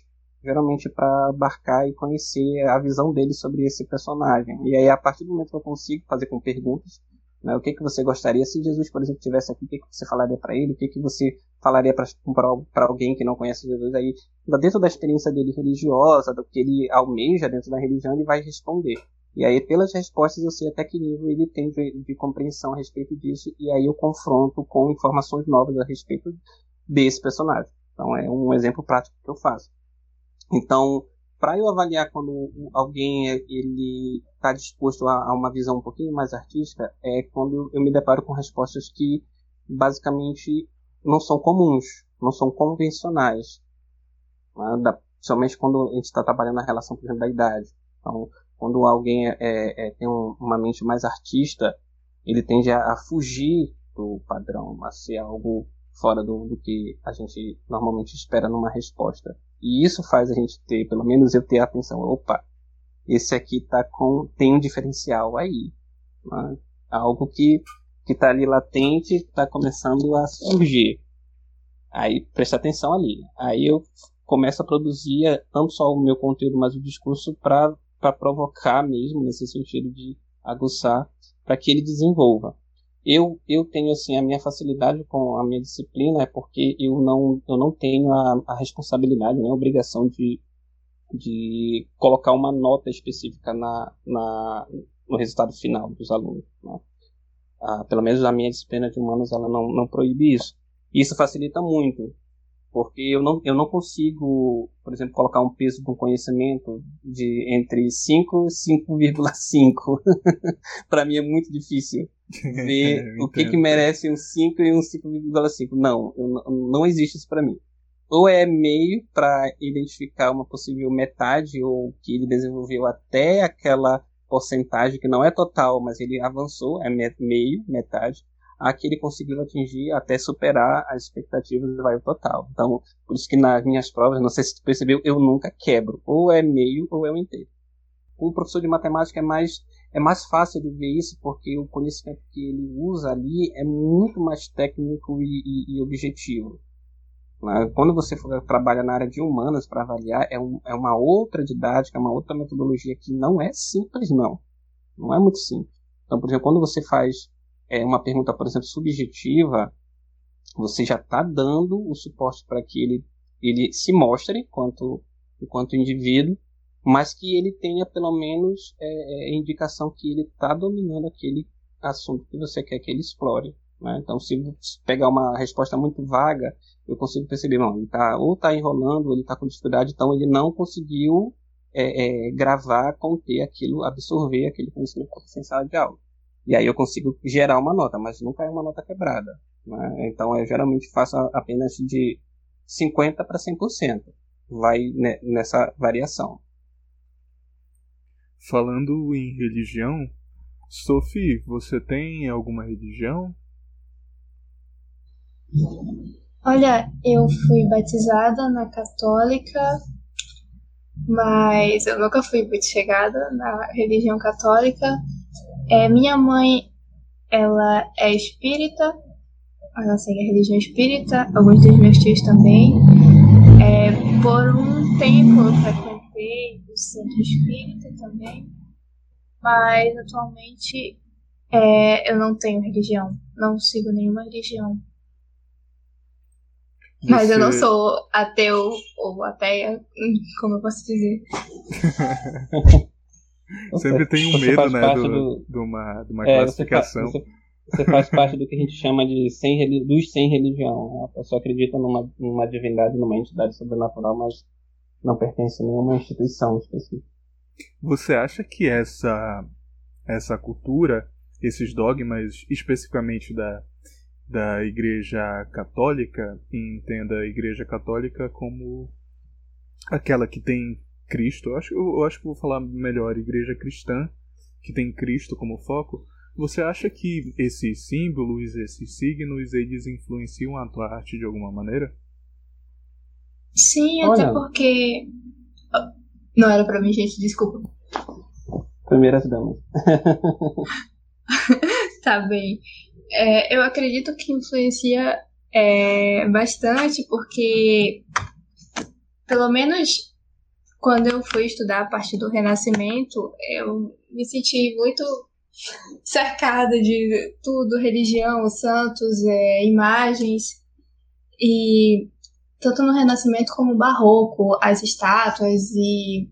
geralmente para abarcar e conhecer a visão dele sobre esse personagem. E aí, a partir do momento que eu consigo fazer com perguntas, né? O que, que você gostaria, se Jesus, por exemplo, estivesse aqui, o que, que você falaria para ele? O que, que você falaria para alguém que não conhece Jesus? Aí, dentro da experiência dele religiosa, do que ele almeja dentro da religião, ele vai responder. E aí, pelas respostas, eu sei até que nível ele tem de, de compreensão a respeito disso, e aí eu confronto com informações novas a respeito desse personagem. Então, é um exemplo prático que eu faço. Então, para eu avaliar quando alguém ele está disposto a, a, uma visão um pouquinho mais artística é quando eu, eu me deparo com respostas que basicamente não são comuns, não são convencionais, né? da, principalmente quando a gente está trabalhando na relação, por exemplo, da idade. Então, quando alguém é, é, é, tem um, uma mente mais artista, ele tende a, a, fugir do padrão, a ser algo fora do, do que a gente normalmente espera numa resposta. E isso faz a gente ter, pelo menos eu ter a atenção, opa, esse aqui tá com tem um diferencial aí, né? algo que que está ali latente, está começando a surgir. Aí presta atenção ali. Aí eu começo a produzir é, não só o meu conteúdo, mas o discurso para provocar mesmo, nesse sentido de aguçar, para que ele desenvolva eu, eu tenho assim a minha facilidade com a minha disciplina é porque eu não, eu não tenho a, a responsabilidade, né, a obrigação de, de colocar uma nota específica na, na, no resultado final dos alunos. Né? Ah, pelo menos a minha disciplina de humanos ela não, não proíbe isso. Isso facilita muito, porque eu não, eu não consigo, por exemplo, colocar um peso de um conhecimento de entre 5 e 5,5. [LAUGHS] para mim é muito difícil ver [LAUGHS] o que, que merece um 5 e um 5,5. Não, eu, não existe isso para mim. Ou é meio para identificar uma possível metade, ou que ele desenvolveu até aquela porcentagem que não é total, mas ele avançou, é meio, metade a que ele conseguiu atingir até superar as expectativas do vai total. Então, por isso que nas minhas provas, não sei se tu percebeu, eu nunca quebro. Ou é meio ou é o inteiro. Com o professor de matemática é mais, é mais fácil de ver isso, porque o conhecimento que ele usa ali é muito mais técnico e, e, e objetivo. Né? Quando você trabalha na área de humanas para avaliar, é, um, é uma outra didática, uma outra metodologia que não é simples, não. Não é muito simples. Então, por exemplo, quando você faz é uma pergunta, por exemplo, subjetiva, você já está dando o suporte para que ele, ele se mostre enquanto, enquanto indivíduo, mas que ele tenha pelo menos é, é, indicação que ele está dominando aquele assunto que você quer que ele explore. Né? Então, se pegar uma resposta muito vaga, eu consigo perceber, não, ele tá, ou está enrolando, ou ele está com dificuldade, então ele não conseguiu é, é, gravar, conter aquilo, absorver aquele conhecimento potencial de aula. E aí eu consigo gerar uma nota, mas nunca é uma nota quebrada. Né? Então eu geralmente faço apenas de 50% para 100%. Vai nessa variação. falando em religião, Sophie, você tem alguma religião? Olha, eu fui batizada na católica, mas eu nunca fui muito chegada na religião católica. É, minha mãe, ela é espírita, ela segue a religião espírita, alguns dos meus tios também. É, por um tempo eu frequentei o centro espírita também, mas atualmente é, eu não tenho religião, não sigo nenhuma religião. Mas eu não sou ateu ou ateia, [LAUGHS] como eu posso dizer. [LAUGHS] Sempre tem um medo, né, do, do... de uma, de uma é, classificação. Você, você, faz parte do que a gente chama de sem, dos sem religião. Né? A pessoa acredita numa, numa divindade, numa entidade sobrenatural, mas não pertence a nenhuma instituição específica. Você acha que essa, essa cultura, esses dogmas, especificamente da, da Igreja Católica, e entenda a Igreja Católica como aquela que tem Cristo. Eu acho, eu acho que vou falar melhor Igreja Cristã, que tem Cristo como foco. Você acha que esses símbolos, esses signos, eles influenciam a tua arte de alguma maneira? Sim, Olha. até porque. Não era pra mim, gente, desculpa. Primeiras damas. [LAUGHS] tá bem. É, eu acredito que influencia é, bastante, porque pelo menos quando eu fui estudar a partir do Renascimento, eu me senti muito [LAUGHS] cercada de tudo, religião, santos, é, imagens, e tanto no Renascimento como no Barroco, as estátuas e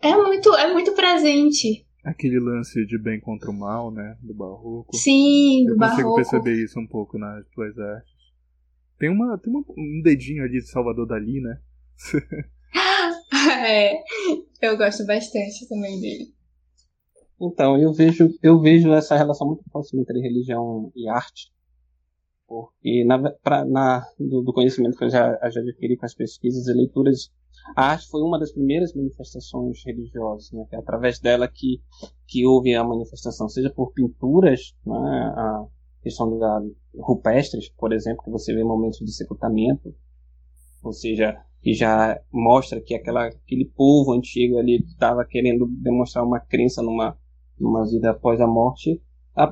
é muito é muito presente Aquele lance de bem contra o mal, né? Do barroco. Sim, do Eu barroco. consigo perceber isso um pouco nas tuas artes. Tem, uma, tem uma, um dedinho ali de Salvador Dali, né? [LAUGHS] é, eu gosto bastante também dele. Então, eu vejo, eu vejo essa relação muito próxima entre religião e arte. Porque na, pra, na, do, do, conhecimento que eu já, já adquiri com as pesquisas e leituras a arte foi uma das primeiras manifestações religiosas, né? é através dela que, que houve a manifestação, seja por pinturas, né? a questão da rupestres, por exemplo, que você vê momentos de sepultamento, ou seja, que já mostra que aquela, aquele povo antigo ali estava querendo demonstrar uma crença numa, numa vida após a morte,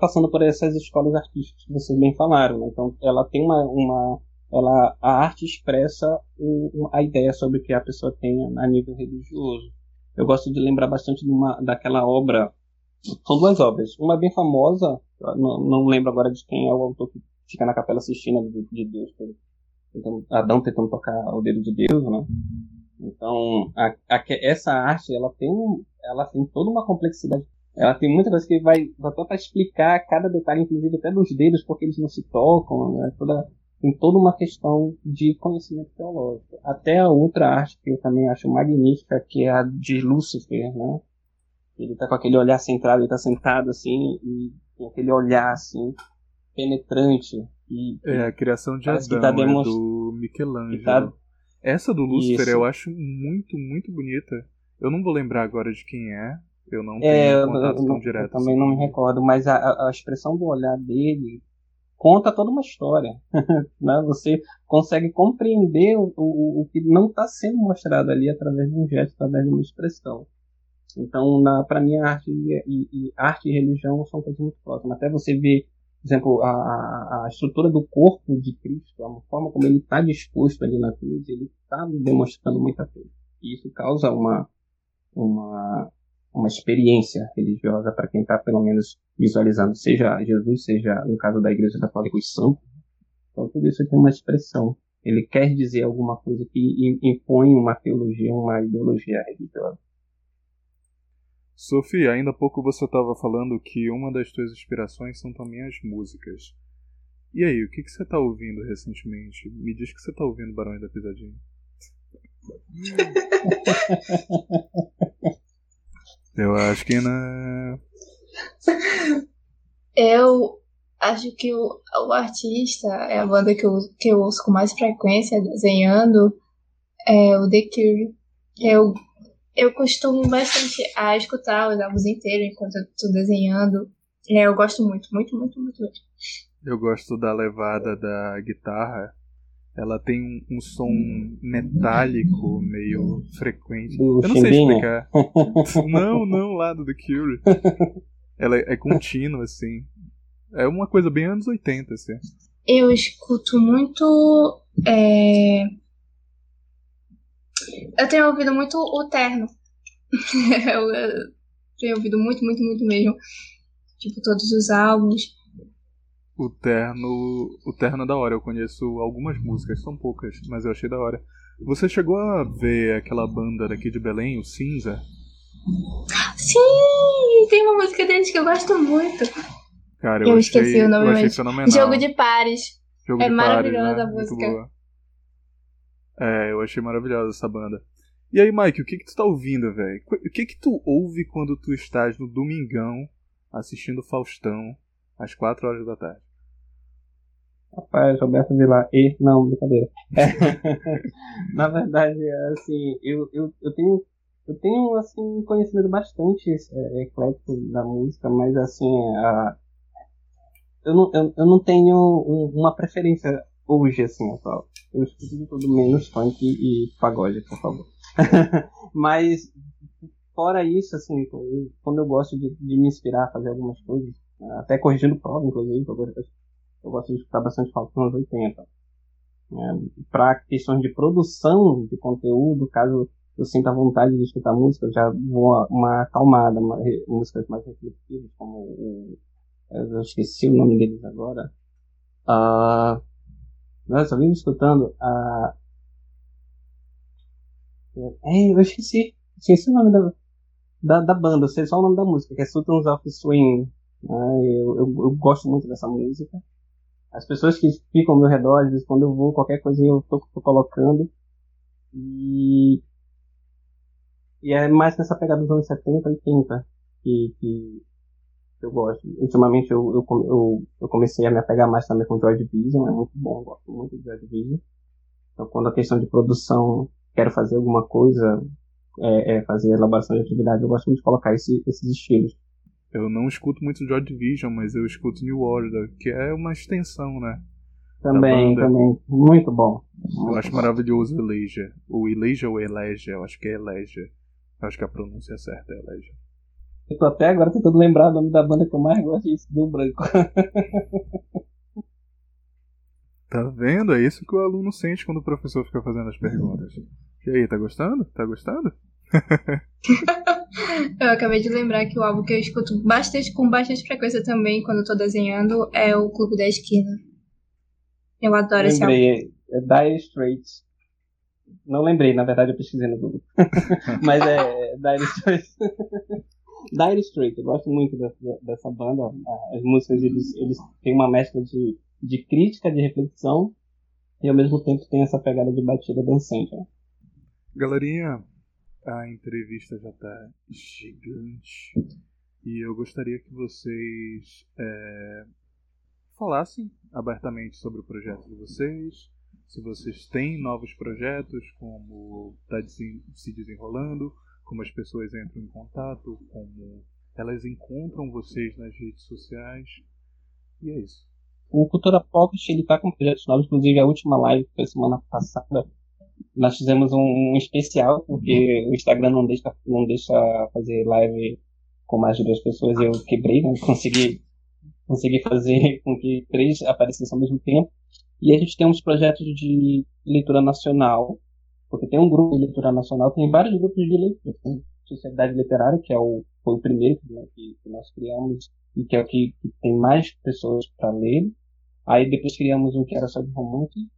passando por essas escolas artísticas que vocês bem falaram. Né? Então, ela tem uma, uma ela, a arte expressa o, a ideia sobre o que a pessoa tem a nível religioso. Eu gosto de lembrar bastante de uma, daquela obra. São duas obras. Uma bem famosa, não, não lembro agora de quem é o autor que fica na Capela Sistina de, de Deus. Tentando, Adão tentando tocar o dedo de Deus, né? Então, a, a, essa arte, ela tem, ela tem toda uma complexidade. Ela tem muita coisa que vai, vai para explicar cada detalhe, inclusive até dos dedos, porque eles não se tocam, né? Toda, tem toda uma questão de conhecimento teológico. Até a outra arte que eu também acho magnífica, que é a de Lúcifer, né? Ele tá com aquele olhar centrado, ele tá sentado assim, e tem aquele olhar assim, penetrante. E, é, a criação de Adão, tá demonstra... é do Michelangelo. Tá... Essa do Lúcifer Isso. eu acho muito, muito bonita. Eu não vou lembrar agora de quem é, eu não é, tenho é, contato eu, tão eu, direto. Eu também assim. não me recordo, mas a, a expressão do olhar dele conta toda uma história. [LAUGHS] né? Você consegue compreender o, o, o que não está sendo mostrado ali através de um gesto, através de uma expressão. Então, para mim, arte e, e, arte e religião são coisas muito próximas. Até você ver, por exemplo, a, a, a estrutura do corpo de Cristo, a forma como ele está disposto ali na cruz, ele está demonstrando muita coisa. E isso causa uma, uma, uma experiência religiosa para quem está pelo menos visualizando, seja Jesus, seja no caso da Igreja Católica os santos. Então tudo isso tem uma expressão. Ele quer dizer alguma coisa que impõe uma teologia, uma ideologia religiosa. Sofia, ainda há pouco você estava falando que uma das suas inspirações são também as músicas. E aí, o que, que você está ouvindo recentemente? Me diz que você está ouvindo Barões da Pisadinha. [LAUGHS] Eu acho que não. Eu acho que o, o artista é a banda que eu, que eu ouço com mais frequência desenhando é o The Cure. Eu eu costumo bastante a escutar os álbuns inteiros enquanto eu tô desenhando. É, eu gosto muito, muito, muito, muito, muito. Eu gosto da levada da guitarra. Ela tem um, um som metálico meio frequente. Eu não sei Chimbinha? explicar. [LAUGHS] não, não, lá do The Cure. Ela é, é contínua, assim. É uma coisa bem anos 80, assim. Eu escuto muito. é, Eu tenho ouvido muito o terno. [LAUGHS] eu tenho ouvido muito, muito, muito mesmo. Tipo, todos os álbuns. O terno. O terno é da hora. Eu conheço algumas músicas, são poucas, mas eu achei da hora. Você chegou a ver aquela banda daqui de Belém, o Cinza? Sim! Tem uma música deles que eu gosto muito. Cara, eu, Eu achei, esqueci o nome, eu achei mas- fenomenal. Jogo de pares. Jogo é de maravilhosa pares, a né? Muito música. É, eu achei maravilhosa essa banda. E aí, Mike, o que que tu tá ouvindo, velho? O que que tu ouve quando tu estás no domingão assistindo Faustão às 4 horas da tarde? Rapaz, Roberto Vilar. E, não, brincadeira. É, [LAUGHS] na verdade, assim, eu, eu, eu tenho. Eu tenho, assim, um conhecimento bastante é, eclético da música, mas, assim, a, eu, não, eu, eu não tenho um- uma preferência hoje, assim, atual. Eu escuto de tudo menos funk e pagode, por favor. [LAUGHS] mas, fora isso, assim, quando eu gosto de, de me inspirar a fazer algumas coisas, até corrigindo prova, inclusive, eu gosto, eu gosto de escutar bastante falta nos anos 80. Para questões de produção de conteúdo, caso eu sinta vontade de escutar música, eu já vou uma acalmada, uma, músicas mais reflexivas, como o. Eu esqueci o nome deles agora. Ah, nossa, eu vim escutando a. É, eu esqueci. Esqueci o nome da, da, da banda, eu sei só o nome da música, que é Sultans of Swing. Ah, eu, eu, eu gosto muito dessa música. As pessoas que ficam ao meu redor, às vezes quando eu vou, qualquer coisinha eu tô, tô colocando. E, e é mais nessa pegada dos anos 70, 80 que, que eu gosto. Ultimamente eu, eu, eu, eu comecei a me apegar mais também com Joy Division, é muito bom, gosto muito de Joy Division. Então quando a questão de produção, quero fazer alguma coisa, é, é fazer elaboração de atividade, eu gosto muito de colocar esse, esses estilos. Eu não escuto muito Joy Division, mas eu escuto New Order, que é uma extensão, né? Também, também, muito bom. Eu acho maravilhoso o Elijah. O Elijah ou Eleja, eu acho que é Eleja. Eu acho que a pronúncia certa é Eleja. Eu tô até agora tentando lembrar o nome da banda que eu mais gosto e isso deu branco. [LAUGHS] Tá vendo? É isso que o aluno sente quando o professor fica fazendo as perguntas. E aí, tá gostando? Tá gostando? [LAUGHS] Eu acabei de lembrar que o álbum que eu escuto bastante, com bastante frequência também quando eu tô desenhando é o Clube da Esquina. Eu adoro esse álbum. lembrei, é, é Dire Straits. Não lembrei, na verdade eu pesquisei no Google. [LAUGHS] Mas é, é Dire Straits. [LAUGHS] Dire Straits, eu gosto muito dessa, dessa banda. As músicas, eles, eles têm uma mescla de, de crítica, de reflexão, e ao mesmo tempo tem essa pegada de batida dançante. né? Galerinha, a entrevista já tá gigante. E eu gostaria que vocês é, falassem abertamente sobre o projeto de vocês. Se vocês têm novos projetos, como está se desenrolando, como as pessoas entram em contato, como elas encontram vocês nas redes sociais. E é isso. O Cultura Pocket, ele tá com projetos novos, inclusive a última live que foi semana passada, nós fizemos um, um especial, porque o Instagram não deixa, não deixa fazer live com mais de duas pessoas, eu quebrei, né? [LAUGHS] consegui, consegui fazer com que três aparecessem ao mesmo tempo, e a gente tem uns projetos de leitura nacional, porque tem um grupo de leitura nacional, tem vários grupos de leitura, tem Sociedade Literária, que é o, foi o primeiro né, que, que nós criamos, e que é o que, que tem mais pessoas para ler, Aí depois criamos um que era sobre romance, um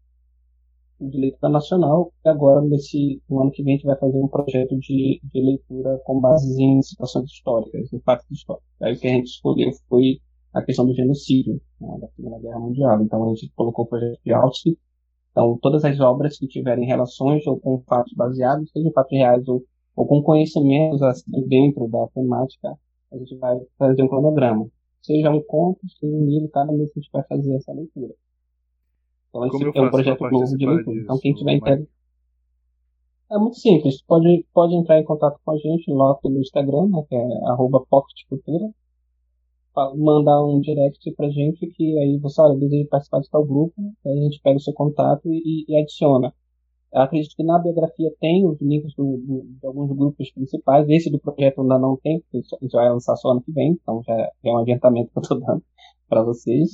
de leitura nacional, e agora nesse no ano que vem a gente vai fazer um projeto de, de leitura com base em situações históricas, em fatos históricos. Aí o que a gente escolheu foi a questão do genocídio né, da Segunda Guerra Mundial. Então a gente colocou o projeto de Auschwitz. Então todas as obras que tiverem relações ou com fatos baseados, seja em fatos reais ou, ou com conhecimentos assim, dentro da temática, a gente vai fazer um cronograma seja um conto, seja um livro, cada mês a gente vai fazer essa leitura. Então, esse é um projeto novo de leitura. Então, quem tiver Mike? interesse. É muito simples. Pode, pode entrar em contato com a gente lá pelo Instagram, né, que é arroba pocketcultura. Mandar um direct pra gente que aí você, olha, deseja participar de tal grupo, aí a gente pega o seu contato e, e adiciona. Eu acredito que na biografia tem os links do, do, de alguns grupos principais. Esse do projeto ainda não tem, porque isso vai lançar só ano que vem, então já é um adiantamento que eu estou dando [LAUGHS] para vocês.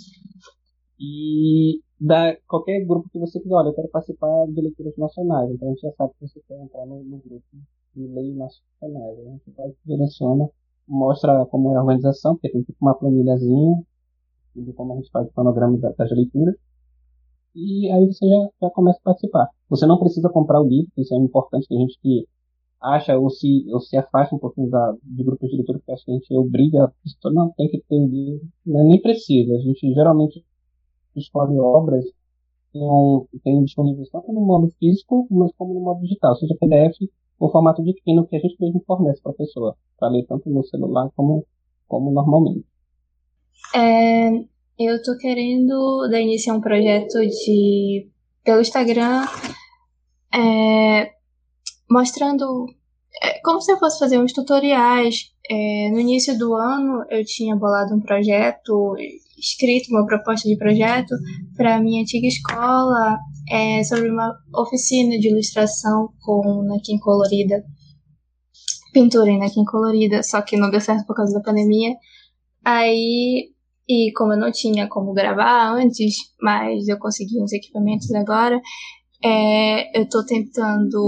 E da qualquer grupo que você quiser, olha, eu quero participar de leituras nacionais, então a gente já sabe que você quer entrar no, no grupo de leis nacionais. A gente vai direciona, mostra como é a organização, porque tem tipo uma planilhazinha de como a gente faz o cronograma das leituras. E aí você já, já começa a participar. Você não precisa comprar o livro, isso é importante, tem gente que acha ou se, ou se afasta um pouquinho da, de grupos de leitura, porque acha que a gente obriga a pessoa, não, tem que ter o livro, não, nem precisa, a gente geralmente escolhe obras tem, tem disponíveis tanto no modo físico, mas como no modo digital, seja PDF ou formato de Kindle que a gente mesmo fornece para a pessoa, para ler tanto no celular como, como normalmente. É, eu tô querendo dar início a um projeto de pelo Instagram é, mostrando é, como se eu fosse fazer uns tutoriais. É, no início do ano eu tinha bolado um projeto, escrito uma proposta de projeto para minha antiga escola é, sobre uma oficina de ilustração com naquim colorida, pintura em naquim colorida, só que não deu certo por causa da pandemia. Aí e como eu não tinha como gravar antes, mas eu consegui uns equipamentos agora, é, eu estou tentando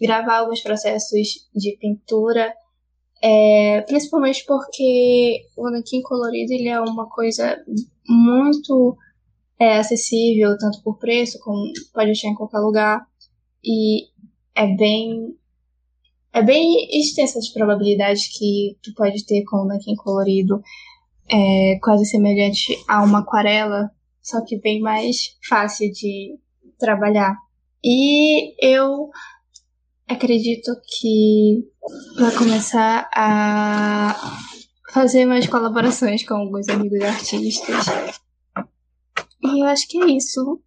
gravar alguns processos de pintura, é, principalmente porque o nanquim colorido ele é uma coisa muito é, acessível, tanto por preço, como pode achar em qualquer lugar, e é bem é bem extensa as probabilidades que tu pode ter com o nanquim colorido é quase semelhante a uma aquarela, só que bem mais fácil de trabalhar. E eu acredito que vai começar a fazer mais colaborações com alguns amigos artistas. E eu acho que é isso.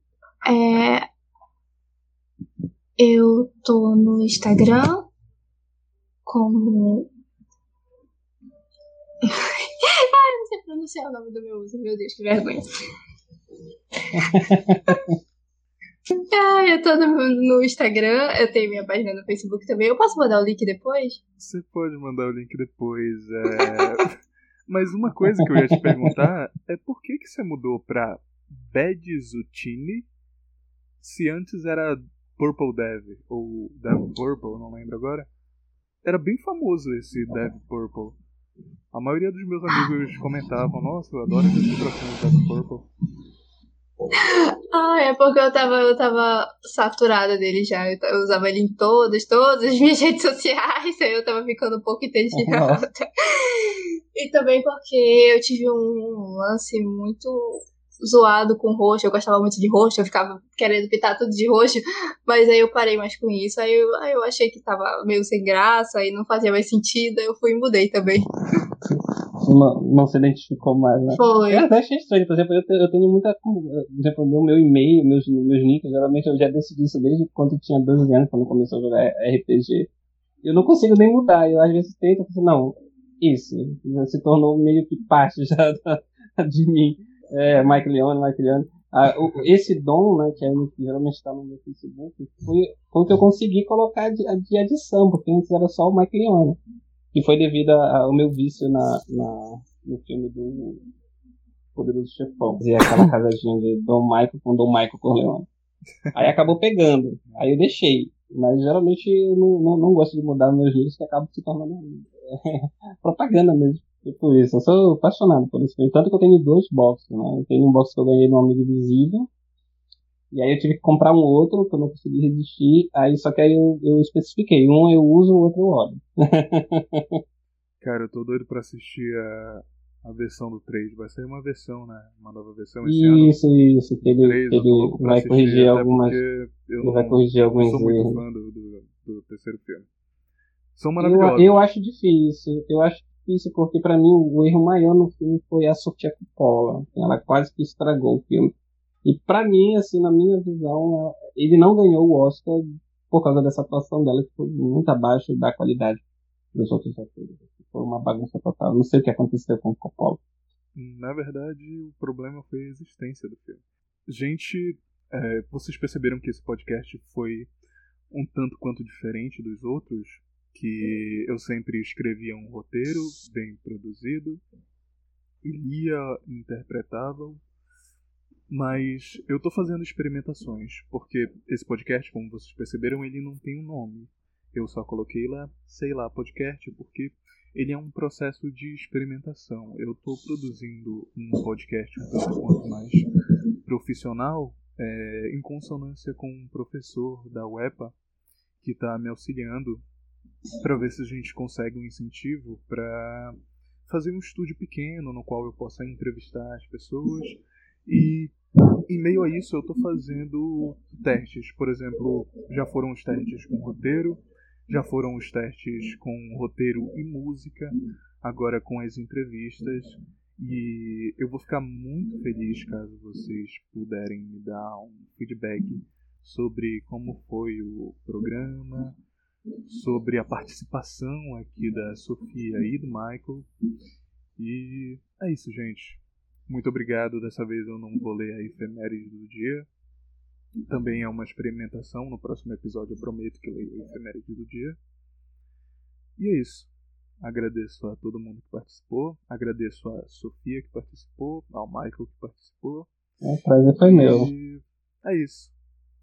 É... Eu tô no Instagram como [LAUGHS] Ai, não sei pronunciar o nome do meu uso. Meu Deus, que vergonha. [LAUGHS] Ah, eu tô no, no, Instagram, eu tenho minha página no Facebook também. Eu posso mandar o link depois? Você pode mandar o link depois. É... [LAUGHS] Mas uma coisa que eu ia te perguntar é por que, que você mudou pra Bedzutini se antes era Purple Dev ou Dev Purple, não lembro agora. Era bem famoso esse Dev Purple. A maioria dos meus amigos comentavam, nossa, eu adoro ilustração do Death Purple. Ah, é porque eu tava, eu tava saturada dele já. Eu, eu, usava ele em todas, todas as [LAUGHS] minhas redes sociais. Aí eu tava ficando um pouco entediada. e também porque eu tive um lance muito zoado com roxo, eu gostava muito de roxo, eu ficava querendo pintar tudo de roxo, mas aí eu parei mais com isso, aí eu, aí eu achei que tava meio sem graça e não fazia mais sentido, aí eu fui e mudei também. [LAUGHS] Não, não se identificou mais, né? Foi. Eu até achei estranho, por exemplo, eu, tenho, eu tenho muita. Por exemplo, meu, meu e-mail, meus, meus nicks, geralmente eu já decidi isso desde quando eu tinha 12 anos, quando começou a jogar RPG. Eu não consigo nem mudar, eu às vezes tento, falo, não, isso, se tornou meio que parte [LAUGHS] já da, de mim é, Mike Leone, Mike Leone. Ah, o, esse dom, né, que, é, que geralmente está no meu Facebook, foi, foi o que eu consegui colocar de, de adição, porque antes era só o Mike Leone. E foi devido ao meu vício na, na, no filme do Poderoso Chefão. Fazia aquela casadinha de Dom Michael com Dom Michael Corleone. Aí acabou pegando. Aí eu deixei. Mas geralmente eu não, não, não gosto de mudar meus livros que acabam se tornando é, [LAUGHS] propaganda mesmo. Tipo isso, eu sou apaixonado por filme. Tanto que eu tenho dois boxes, né? Eu tenho um box que eu ganhei no Amigo Invisível. E aí eu tive que comprar um outro, que eu não consegui resistir. Aí só que aí eu, eu especifiquei. Um eu uso, o outro eu olho. [LAUGHS] Cara, eu tô doido pra assistir a, a versão do 3. Vai sair uma versão, né? Uma nova versão esse isso, ano. Isso, que ele, 3, ele vai corrigir algumas. Ele não, vai corrigir alguns erros. Eu sou muito fã do, do, do terceiro filme. São maravilhosos. Eu, eu acho difícil. Eu acho difícil, porque para mim o erro maior no filme foi a Sofia Coppola. Ela quase que estragou o filme. E para mim, assim, na minha visão, ele não ganhou o Oscar por causa dessa atuação dela, que foi muito abaixo da qualidade dos outros atores. Foi uma bagunça total. Não sei o que aconteceu com o Coppola. Na verdade, o problema foi a existência do filme. Gente, é, vocês perceberam que esse podcast foi um tanto quanto diferente dos outros? Que eu sempre escrevia um roteiro bem produzido, e lia interpretava, mas eu tô fazendo experimentações, porque esse podcast, como vocês perceberam, ele não tem um nome. Eu só coloquei lá, sei lá, podcast, porque ele é um processo de experimentação. Eu estou produzindo um podcast um tanto quanto mais profissional, é, em consonância com um professor da UEPA que está me auxiliando para ver se a gente consegue um incentivo para fazer um estúdio pequeno no qual eu possa entrevistar as pessoas e em meio a isso eu estou fazendo testes. Por exemplo, já foram os testes com roteiro, já foram os testes com roteiro e música, agora com as entrevistas. E eu vou ficar muito feliz caso vocês puderem me dar um feedback sobre como foi o programa, sobre a participação aqui da Sofia e do Michael. E é isso, gente. Muito obrigado. Dessa vez eu não vou ler a efeméride do dia. Também é uma experimentação. No próximo episódio eu prometo que leio a efeméride do dia. E é isso. Agradeço a todo mundo que participou. Agradeço a Sofia que participou, ao Michael que participou. O prazer foi meu. E é isso.